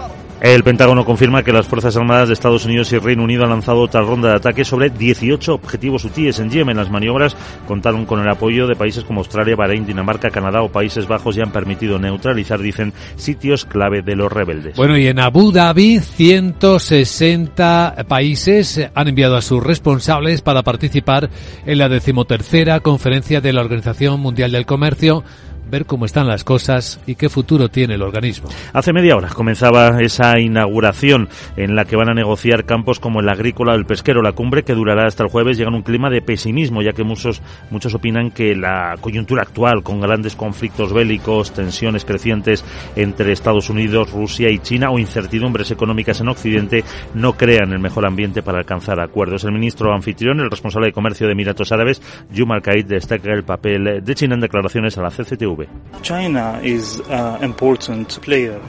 El Pentágono confirma que las Fuerzas Armadas de Estados Unidos y Reino Unido han lanzado otra ronda de ataques sobre 18 objetivos hutíes en Yemen. Las maniobras contaron con el apoyo de países como Australia, Bahrein, Dinamarca, Canadá o Países Bajos y han permitido neutralizar, dicen, sitios clave de los rebeldes. Bueno, y en Abu Dhabi, 160 países han enviado a sus responsables para participar en la decimotercera conferencia de la Organización Mundial del Comercio ver cómo están las cosas y qué futuro tiene el organismo. Hace media hora comenzaba esa inauguración en la que van a negociar campos como el agrícola o el pesquero. La cumbre que durará hasta el jueves llega en un clima de pesimismo, ya que muchos, muchos opinan que la coyuntura actual, con grandes conflictos bélicos, tensiones crecientes entre Estados Unidos, Rusia y China o incertidumbres económicas en Occidente, no crean el mejor ambiente para alcanzar acuerdos. El ministro anfitrión, el responsable de comercio de Emiratos Árabes, Yumar Kaid, destaca el papel de China en declaraciones a la CCTV.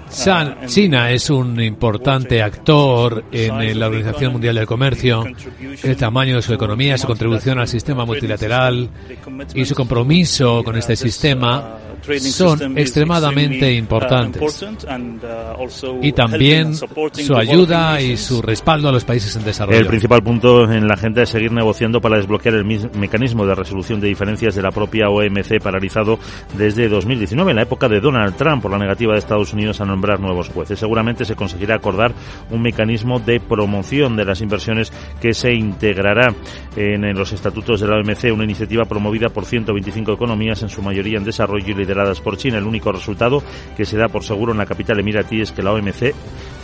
China, China es un importante actor en la Organización Mundial del Comercio. El tamaño de su economía, su contribución al sistema multilateral y su compromiso con este sistema son extremadamente importantes. Uh, y también su ayuda y su respaldo a los países en desarrollo. El principal punto en la agenda es seguir negociando para desbloquear el mecanismo de resolución de diferencias de la propia OMC paralizado desde 2019, en la época de Donald Trump, por la negativa de Estados Unidos a nombrar nuevos jueces. Seguramente se conseguirá acordar un mecanismo de promoción de las inversiones que se integrará en, los estatutos de la OMC, una iniciativa promovida por 125 economías, en su mayoría en desarrollo y lideradas por China. El único resultado que se da por seguro en la capital emiratí es que la OMC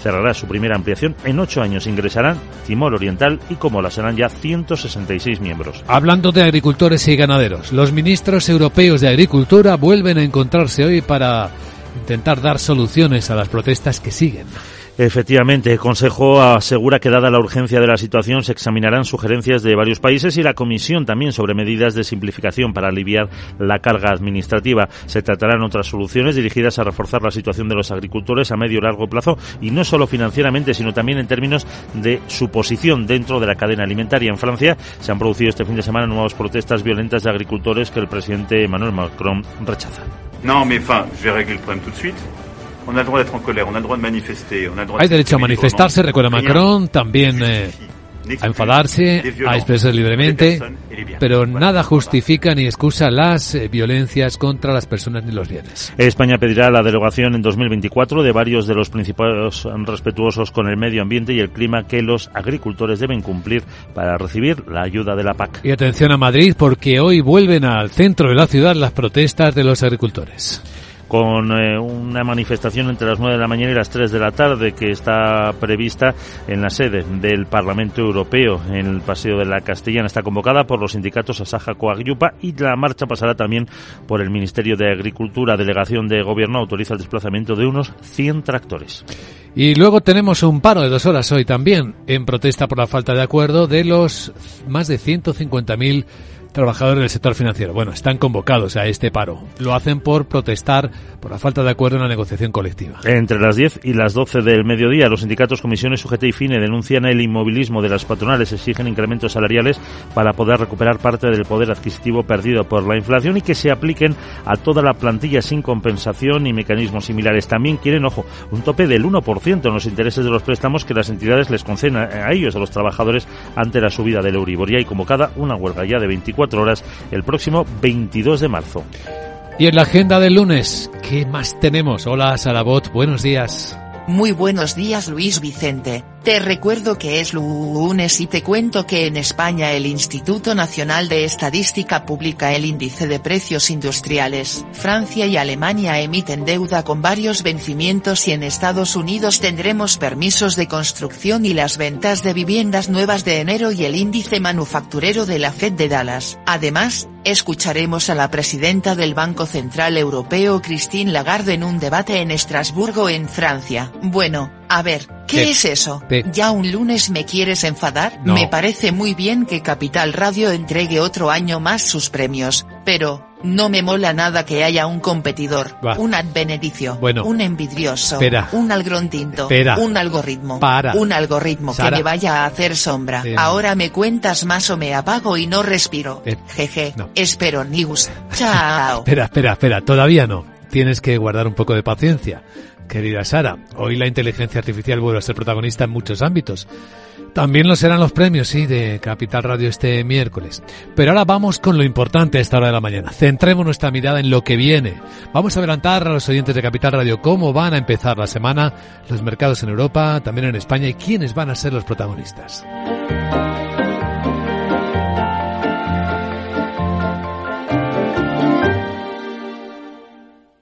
cerrará su primera ampliación. En ocho años ingresarán Timor Oriental y Comola. Serán ya 166 miembros. Hablando de agricultores y ganaderos, los ministros europeos de Agricultura vuelven a encontrarse hoy para intentar dar soluciones a las protestas que siguen. Efectivamente, el Consejo asegura que dada la urgencia de la situación se examinarán sugerencias de varios países y la Comisión también sobre medidas de simplificación para aliviar la carga administrativa. Se tratarán otras soluciones dirigidas a reforzar la situación de los agricultores a medio y largo plazo y no solo financieramente, sino también en términos de su posición dentro de la cadena alimentaria. En Francia se han producido este fin de semana nuevas protestas violentas de agricultores que el presidente Emmanuel Macron rechaza. No, mais enfin, je vais le problème tout de suite. Hay derecho a manifestarse, recuerda Macron, también eh, a enfadarse, a expresar libremente, pero nada justifica ni excusa las eh, violencias contra las personas ni los bienes. España pedirá la derogación en 2024 de varios de los principales respetuosos con el medio ambiente y el clima que los agricultores deben cumplir para recibir la ayuda de la PAC. Y atención a Madrid porque hoy vuelven al centro de la ciudad las protestas de los agricultores con eh, una manifestación entre las 9 de la mañana y las 3 de la tarde que está prevista en la sede del Parlamento Europeo en el Paseo de la Castellana. Está convocada por los sindicatos Asaja Coagyupa y la marcha pasará también por el Ministerio de Agricultura. Delegación de Gobierno autoriza el desplazamiento de unos 100 tractores. Y luego tenemos un paro de dos horas hoy también en protesta por la falta de acuerdo de los más de 150.000 trabajadores del sector financiero. Bueno, están convocados a este paro. Lo hacen por protestar por la falta de acuerdo en la negociación colectiva. Entre las 10 y las 12 del mediodía, los sindicatos Comisiones UGT y FINE denuncian el inmovilismo de las patronales, exigen incrementos salariales para poder recuperar parte del poder adquisitivo perdido por la inflación y que se apliquen a toda la plantilla sin compensación y mecanismos similares. También quieren, ojo, un tope del 1% en los intereses de los préstamos que las entidades les conceden a ellos, a los trabajadores, ante la subida del Euribor. Y hay convocada una huelga ya de 24 horas el próximo 22 de marzo. Y en la agenda del lunes, ¿qué más tenemos? Hola, Sarabot, buenos días. Muy buenos días Luis Vicente. Te recuerdo que es lunes y te cuento que en España el Instituto Nacional de Estadística publica el índice de precios industriales. Francia y Alemania emiten deuda con varios vencimientos y en Estados Unidos tendremos permisos de construcción y las ventas de viviendas nuevas de enero y el índice manufacturero de la Fed de Dallas. Además, Escucharemos a la presidenta del Banco Central Europeo Christine Lagarde en un debate en Estrasburgo en Francia. Bueno, a ver, ¿qué, es eso? ¿Ya un lunes me quieres enfadar? Me parece muy bien que Capital Radio entregue otro año más sus premios, pero, no me mola nada que haya un competidor, un advenedicio, un envidrioso, un algrontinto, un algoritmo, un algoritmo que me vaya a hacer sombra. Ahora me cuentas más o me apago y no respiro. Jeje, espero news. [laughs] Chao. espera, espera, espera, todavía no. Tienes que guardar un poco de paciencia. Querida Sara, hoy la inteligencia artificial vuelve a ser protagonista en muchos ámbitos. También lo serán los premios, sí, de Capital Radio este miércoles. Pero ahora vamos con lo importante a esta hora de la mañana. Centremos nuestra mirada en lo que viene. Vamos a adelantar a los oyentes de Capital Radio cómo van a empezar la semana, los mercados en Europa, también en España y quiénes van a ser los protagonistas.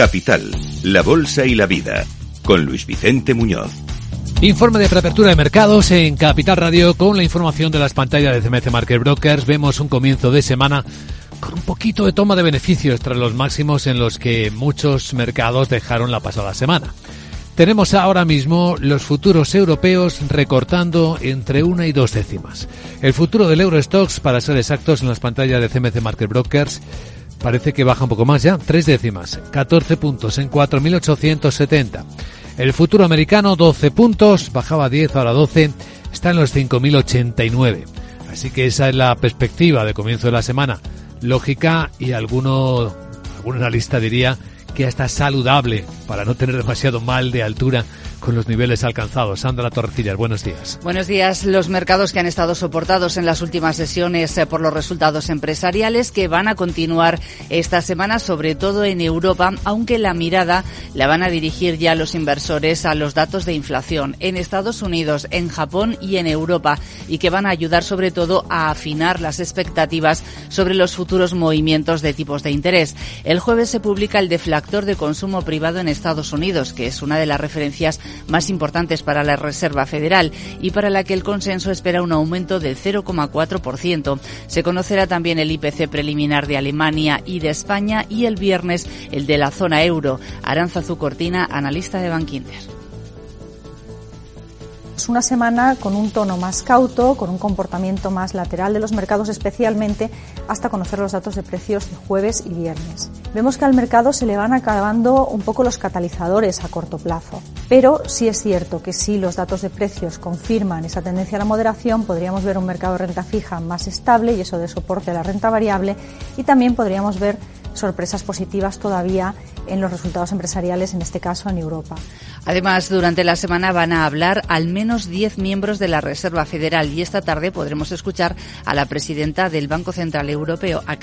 Capital, la Bolsa y la Vida, con Luis Vicente Muñoz. Informe de preapertura de mercados en Capital Radio con la información de las pantallas de CMC Market Brokers. Vemos un comienzo de semana con un poquito de toma de beneficios tras los máximos en los que muchos mercados dejaron la pasada semana. Tenemos ahora mismo los futuros europeos recortando entre una y dos décimas. El futuro del Eurostox, para ser exactos, en las pantallas de CMC Market Brokers, parece que baja un poco más ya, tres décimas, 14 puntos en 4.870. El futuro americano 12 puntos, bajaba 10, ahora 12, está en los 5.089. Así que esa es la perspectiva de comienzo de la semana. Lógica y alguno, algún analista diría que hasta saludable para no tener demasiado mal de altura con los niveles alcanzados. Sandra Torrecillas, buenos días. Buenos días. Los mercados que han estado soportados en las últimas sesiones eh, por los resultados empresariales que van a continuar esta semana, sobre todo en Europa, aunque la mirada la van a dirigir ya los inversores a los datos de inflación en Estados Unidos, en Japón y en Europa y que van a ayudar sobre todo a afinar las expectativas sobre los futuros movimientos de tipos de interés. El jueves se publica el deflactor de consumo privado en Estados Unidos, que es una de las referencias más importantes para la Reserva Federal y para la que el consenso espera un aumento del 0,4%. Se conocerá también el IPC preliminar de Alemania y de España y el viernes el de la zona euro. Aranza Zucortina, analista de Bankinter. Es una semana con un tono más cauto, con un comportamiento más lateral de los mercados, especialmente hasta conocer los datos de precios de jueves y viernes. Vemos que al mercado se le van acabando un poco los catalizadores a corto plazo, pero sí es cierto que si los datos de precios confirman esa tendencia a la moderación, podríamos ver un mercado de renta fija más estable y eso de soporte a la renta variable y también podríamos ver sorpresas positivas todavía en los resultados empresariales, en este caso en Europa. Además, durante la semana van a hablar al menos 10 miembros de la Reserva Federal y esta tarde podremos escuchar a la presidenta del Banco Central Europeo, a,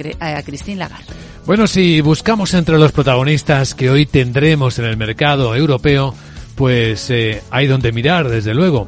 Christine Lagarde. Bueno, si buscamos entre los protagonistas que hoy tendremos en el mercado europeo, pues eh, hay donde mirar, desde luego.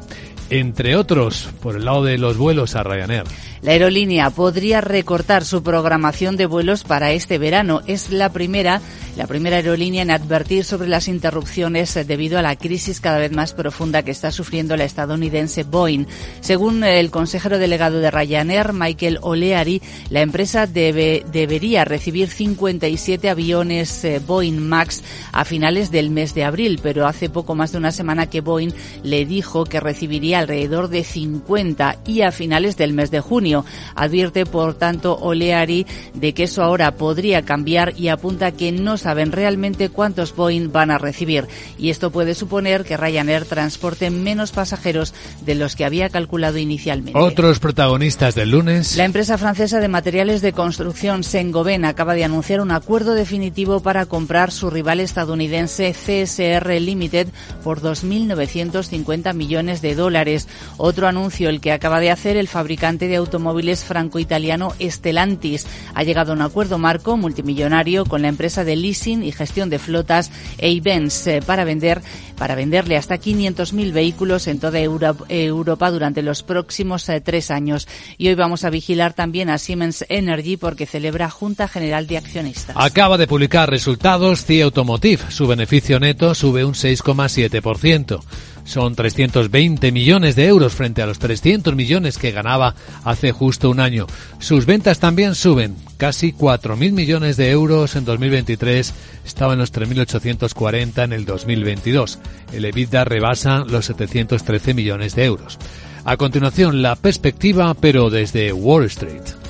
Entre otros, por el lado de los vuelos a Ryanair. La aerolínea podría recortar su programación de vuelos para este verano. Es la primera la primera aerolínea en advertir sobre las interrupciones debido a la crisis cada vez más profunda que está sufriendo la estadounidense Boeing. Según el consejero delegado de Ryanair, Michael O'Leary, la empresa debe, debería recibir 57 aviones eh, Boeing MAX a finales del mes de abril, pero hace poco más de una semana que Boeing le dijo que recibiría alrededor de 50 y a finales del mes de junio. Advierte, por tanto, O'Leary de que eso ahora podría cambiar y apunta que no saben realmente cuántos Boeing van a recibir y esto puede suponer que Ryanair transporte menos pasajeros de los que había calculado inicialmente. Otros protagonistas del lunes. La empresa francesa de materiales de construcción Saint-Gobain acaba de anunciar un acuerdo definitivo para comprar su rival estadounidense CSR Limited por 2.950 millones de dólares. Otro anuncio el que acaba de hacer el fabricante de automóviles franco-italiano Stellantis. Ha llegado a un acuerdo marco multimillonario con la empresa de leasing y gestión de flotas e events eh, para vender para venderle hasta 500.000 vehículos en toda Europa durante los próximos eh, tres años. Y hoy vamos a vigilar también a Siemens Energy porque celebra Junta General de Accionistas. Acaba de publicar resultados CIE Automotive. Su beneficio neto sube un 6,7%. Son 320 millones de euros frente a los 300 millones que ganaba hace justo un año. Sus ventas también suben, casi 4.000 millones de euros en 2023, estaba en los 3.840 en el 2022. El EBITDA rebasa los 713 millones de euros. A continuación, la perspectiva, pero desde Wall Street.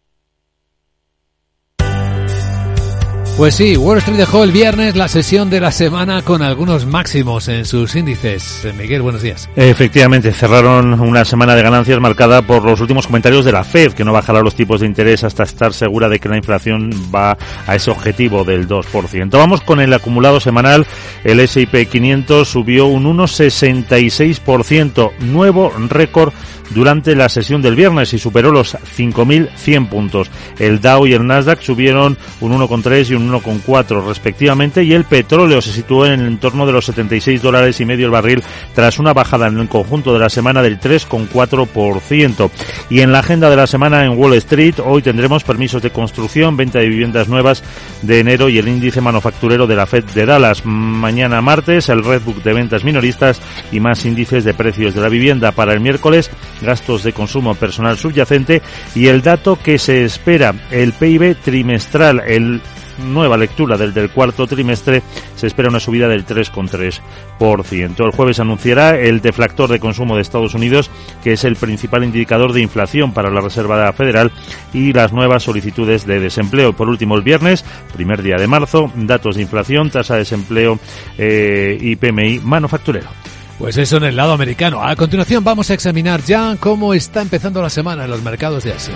Pues sí, Wall Street dejó el viernes la sesión de la semana con algunos máximos en sus índices. Eh, Miguel, buenos días. Efectivamente, cerraron una semana de ganancias marcada por los últimos comentarios de la Fed, que no bajará los tipos de interés hasta estar segura de que la inflación va a ese objetivo del 2%. Vamos con el acumulado semanal. El S&P 500 subió un 1,66%, nuevo récord durante la sesión del viernes y superó los 5.100 puntos. El Dow y el Nasdaq subieron un 1,3 y un 1,4 respectivamente y el petróleo se situó en el entorno de los 76 dólares y medio el barril tras una bajada en el conjunto de la semana del 3,4%. Y en la agenda de la semana en Wall Street hoy tendremos permisos de construcción, venta de viviendas nuevas de enero y el índice manufacturero de la Fed de Dallas. Mañana martes el Redbook de ventas minoristas y más índices de precios de la vivienda para el miércoles gastos de consumo personal subyacente y el dato que se espera, el PIB trimestral, el nueva lectura del, del cuarto trimestre, se espera una subida del 3,3%. El jueves anunciará el deflactor de consumo de Estados Unidos, que es el principal indicador de inflación para la Reserva Federal, y las nuevas solicitudes de desempleo. Por último, el viernes, primer día de marzo, datos de inflación, tasa de desempleo eh, y PMI manufacturero. Pues eso en el lado americano. A continuación vamos a examinar ya cómo está empezando la semana en los mercados de Asia.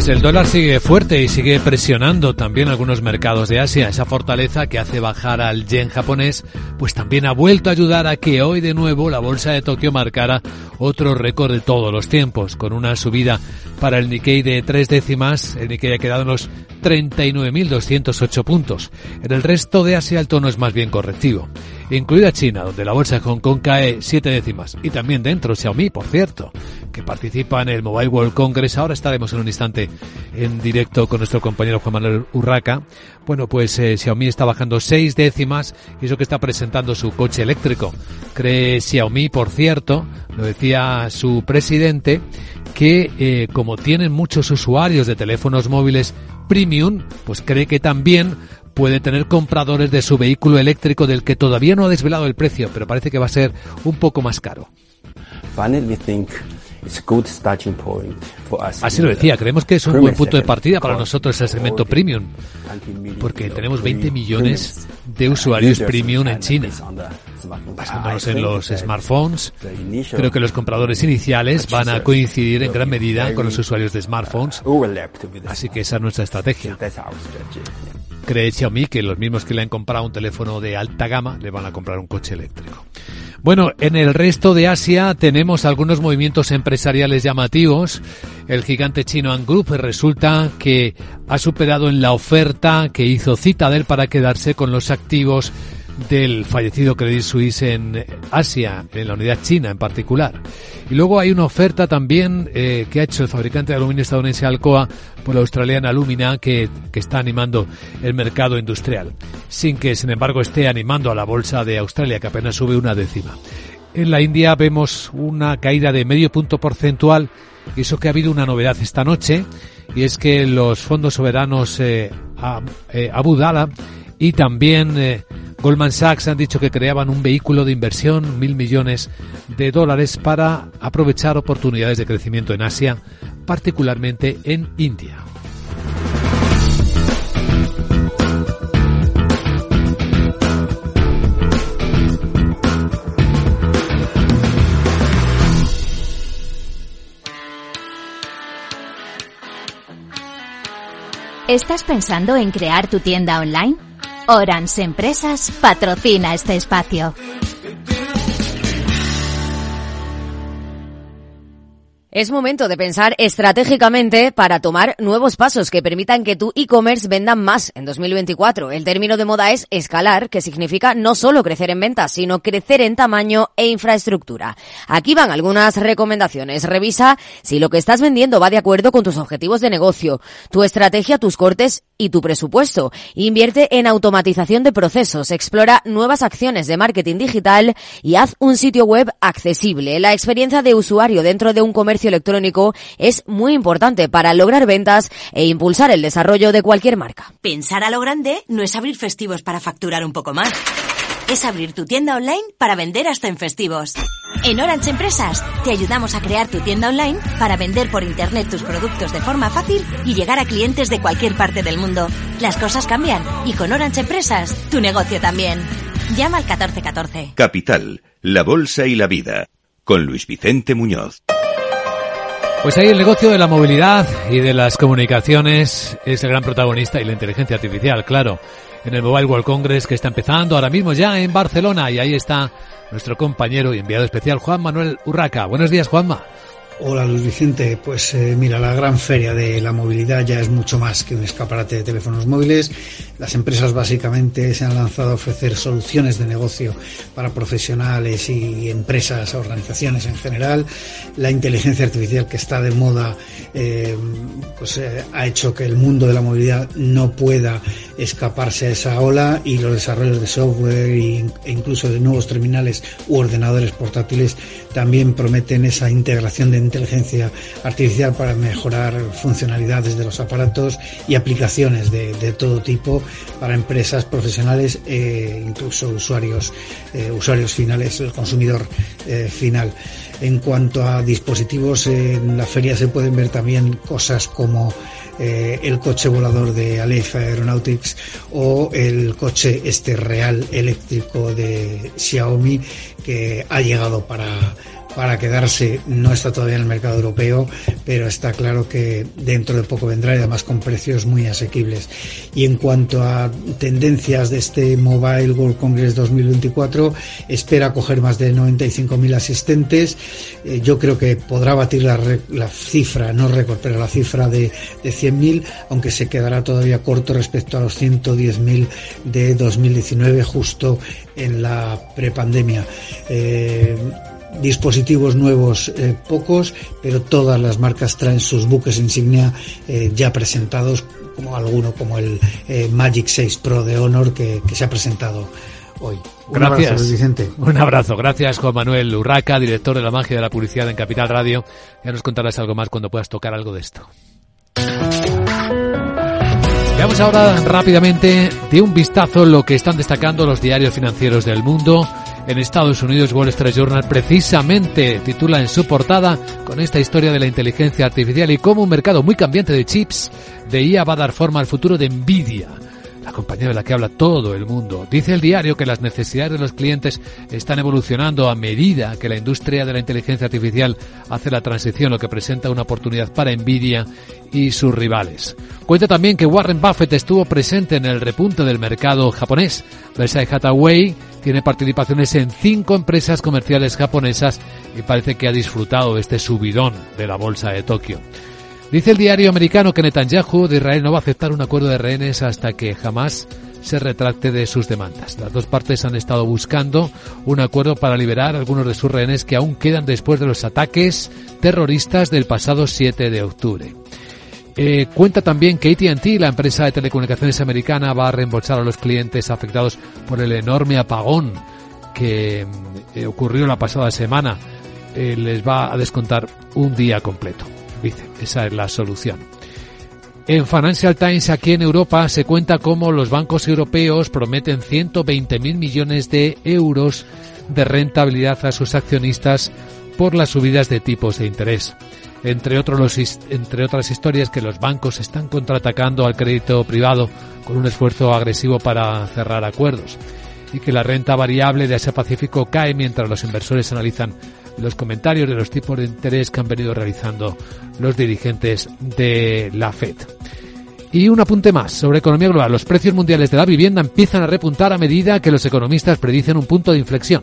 Pues el dólar sigue fuerte y sigue presionando también algunos mercados de Asia. Esa fortaleza que hace bajar al yen japonés, pues también ha vuelto a ayudar a que hoy de nuevo la bolsa de Tokio marcara otro récord de todos los tiempos, con una subida para el Nikkei de tres décimas. El Nikkei ha quedado en los 39.208 puntos. En el resto de Asia el tono es más bien correctivo, incluida China, donde la bolsa de Hong Kong cae siete décimas. Y también dentro Xiaomi, por cierto, participa en el Mobile World Congress. Ahora estaremos en un instante en directo con nuestro compañero Juan Manuel Urraca. Bueno, pues eh, Xiaomi está bajando seis décimas y eso que está presentando su coche eléctrico. Cree Xiaomi, por cierto, lo decía su presidente, que eh, como tienen muchos usuarios de teléfonos móviles premium, pues cree que también puede tener compradores de su vehículo eléctrico del que todavía no ha desvelado el precio, pero parece que va a ser un poco más caro. Así lo decía, creemos que es un buen punto de partida para nosotros el segmento premium, porque tenemos 20 millones de usuarios premium en China. Basándonos en los smartphones, creo que los compradores iniciales van a coincidir en gran medida con los usuarios de smartphones, así que esa es nuestra estrategia. Cree Xiaomi que los mismos que le han comprado un teléfono de alta gama le van a comprar un coche eléctrico. Bueno, en el resto de Asia tenemos algunos movimientos empresariales llamativos. El gigante chino Ant Group resulta que ha superado en la oferta que hizo Citadel para quedarse con los activos del fallecido Credit Suisse en Asia, en la unidad china en particular. Y luego hay una oferta también eh, que ha hecho el fabricante de aluminio estadounidense Alcoa por la australiana Alumina que, que está animando el mercado industrial, sin que sin embargo esté animando a la bolsa de Australia que apenas sube una décima. En la India vemos una caída de medio punto porcentual y eso que ha habido una novedad esta noche y es que los fondos soberanos eh, eh, Abu Dhabi y también eh, Goldman Sachs han dicho que creaban un vehículo de inversión, mil millones de dólares, para aprovechar oportunidades de crecimiento en Asia, particularmente en India. ¿Estás pensando en crear tu tienda online? Orange Empresas patrocina este espacio. Es momento de pensar estratégicamente para tomar nuevos pasos que permitan que tu e-commerce venda más en 2024. El término de moda es escalar, que significa no solo crecer en ventas, sino crecer en tamaño e infraestructura. Aquí van algunas recomendaciones. Revisa si lo que estás vendiendo va de acuerdo con tus objetivos de negocio, tu estrategia, tus cortes y tu presupuesto. Invierte en automatización de procesos, explora nuevas acciones de marketing digital y haz un sitio web accesible. La experiencia de usuario dentro de un comercio electrónico es muy importante para lograr ventas e impulsar el desarrollo de cualquier marca. Pensar a lo grande no es abrir festivos para facturar un poco más. Es abrir tu tienda online para vender hasta en festivos. En Orange Empresas te ayudamos a crear tu tienda online para vender por internet tus productos de forma fácil y llegar a clientes de cualquier parte del mundo. Las cosas cambian y con Orange Empresas tu negocio también. Llama al 1414. Capital, la bolsa y la vida. Con Luis Vicente Muñoz. Pues ahí el negocio de la movilidad y de las comunicaciones es el gran protagonista y la inteligencia artificial, claro. En el Mobile World Congress que está empezando ahora mismo ya en Barcelona y ahí está nuestro compañero y enviado especial Juan Manuel Urraca. Buenos días, Juanma. Hola Luis Vicente, pues eh, mira, la gran feria de la movilidad ya es mucho más que un escaparate de teléfonos móviles. Las empresas básicamente se han lanzado a ofrecer soluciones de negocio para profesionales y empresas, organizaciones en general. La inteligencia artificial que está de moda eh, pues eh, ha hecho que el mundo de la movilidad no pueda escaparse a esa ola y los desarrollos de software e incluso de nuevos terminales u ordenadores portátiles también prometen esa integración de inteligencia artificial para mejorar funcionalidades de los aparatos y aplicaciones de, todo tipo para empresas profesionales e incluso usuarios, eh, usuarios finales, el consumidor eh, final. En cuanto a dispositivos, en la feria se pueden ver también cosas como el coche volador de Aleph Aeronautics o el coche este real eléctrico de Xiaomi que ha llegado para para quedarse. No está todavía en el mercado europeo, pero está claro que dentro de poco vendrá y además con precios muy asequibles. Y en cuanto a tendencias de este Mobile World Congress 2024, espera coger más de 95.000 asistentes. Eh, yo creo que podrá batir la, la, cifra, no récord, pero la cifra de, de 100.000, aunque se quedará todavía corto respecto a los 110.000 de 2019, justo en la prepandemia. Eh, dispositivos nuevos eh, pocos, pero todas las marcas traen sus buques insignia eh, ya presentados, como alguno como el eh, Magic 6 Pro de Honor que, se ha presentado hoy. Un gracias, abrazo, Vicente. Un abrazo. Gracias, Juan Manuel Urraca, director de la magia de la publicidad en Capital Radio. Ya nos contarás algo más cuando puedas tocar algo de esto. Veamos ahora rápidamente de un vistazo lo que están destacando los diarios financieros del mundo en Estados Unidos, Wall Street Journal precisamente titula en su portada con esta historia de la inteligencia artificial y cómo un mercado muy cambiante de chips de IA va a dar forma al futuro de Nvidia la compañía de la que habla todo el mundo. Dice el diario que las necesidades de los clientes están evolucionando a medida que la industria de la inteligencia artificial hace la transición, lo que presenta una oportunidad para Nvidia y sus rivales. Cuenta también que Warren Buffett estuvo presente en el repunte del mercado japonés. Berkshire Hathaway tiene participaciones en cinco empresas comerciales japonesas y parece que ha disfrutado de este subidón de la bolsa de Tokio. Dice el diario americano que Netanyahu de Israel no va a aceptar un acuerdo de rehenes hasta que jamás se retracte de sus demandas. Las dos partes han estado buscando un acuerdo para liberar algunos de sus rehenes que aún quedan después de los ataques terroristas del pasado 7 de octubre. Eh, cuenta también que AT&T, la empresa de telecomunicaciones americana, va a reembolsar a los clientes afectados por el enorme apagón que eh, ocurrió la pasada semana. Eh, les va a descontar un día completo. Dice, esa es la solución. En Financial Times, aquí en Europa, se cuenta cómo los bancos europeos prometen 120.000 millones de euros de rentabilidad a sus accionistas por las subidas de tipos de interés entre, otros entre otras historias que los bancos están contraatacando al crédito privado con un esfuerzo agresivo para cerrar acuerdos y que la renta variable de Asia Pacífico cae mientras los inversores analizan los comentarios de los tipos de interés que han venido realizando los dirigentes de la Fed. Y un apunte más sobre economía global. Los precios mundiales de la vivienda empiezan a repuntar a medida que los economistas predicen un punto de inflexión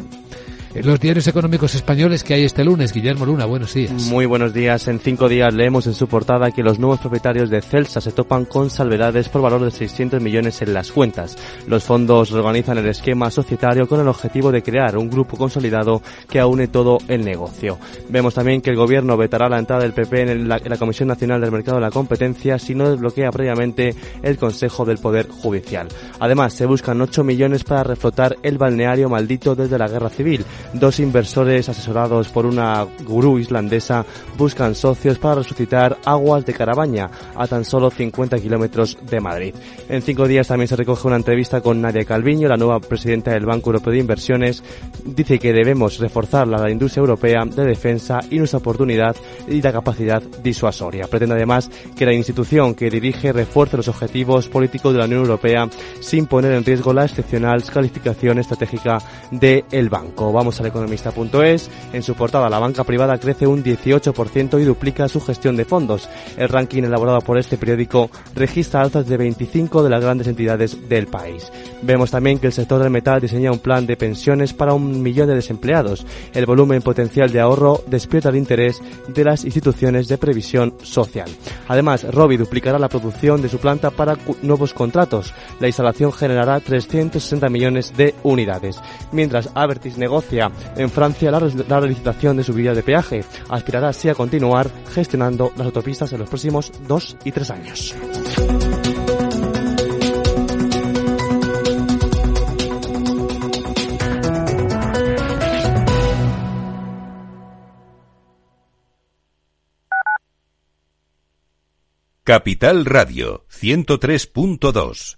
los diarios económicos españoles que hay este lunes. Guillermo Luna, buenos días. Muy buenos días. En cinco días leemos en su portada que los nuevos propietarios de Celsa se topan con salvedades por valor de 600 millones en las cuentas. Los fondos reorganizan el esquema societario con el objetivo de crear un grupo consolidado que aúne todo el negocio. Vemos también que el gobierno vetará la entrada del PP en la, Comisión Nacional del Mercado de la Competencia si no desbloquea previamente el Consejo del Poder Judicial. Además, se buscan 8 millones para reflotar el balneario maldito desde la Guerra Civil. Dos inversores asesorados por una gurú islandesa buscan socios para resucitar aguas de Carabaña a tan solo 50 kilómetros de Madrid. En cinco días también se recoge una entrevista con Nadia Calviño, la nueva presidenta del Banco Europeo de Inversiones. Dice que debemos reforzar la industria europea de defensa y nuestra oportunidad y la capacidad disuasoria. Pretende además que la institución que dirige refuerce los objetivos políticos de la Unión Europea sin poner en riesgo la excepcional calificación estratégica del banco. Vamos al economista.es. En su portada, la banca privada crece un 18% y duplica su gestión de fondos. El ranking elaborado por este periódico registra alzas de 25 de las grandes entidades del país. Vemos también que el sector del metal diseña un plan de pensiones para un millón de desempleados. El volumen potencial de ahorro despierta el interés de las instituciones de previsión social. Además, Robi duplicará la producción de su planta para nuevos contratos. La instalación generará 360 millones de unidades. Mientras Avertis negocia en Francia, la, la relicitación de subidas de peaje aspirará así a continuar gestionando las autopistas en los próximos dos y tres años. Capital Radio 103.2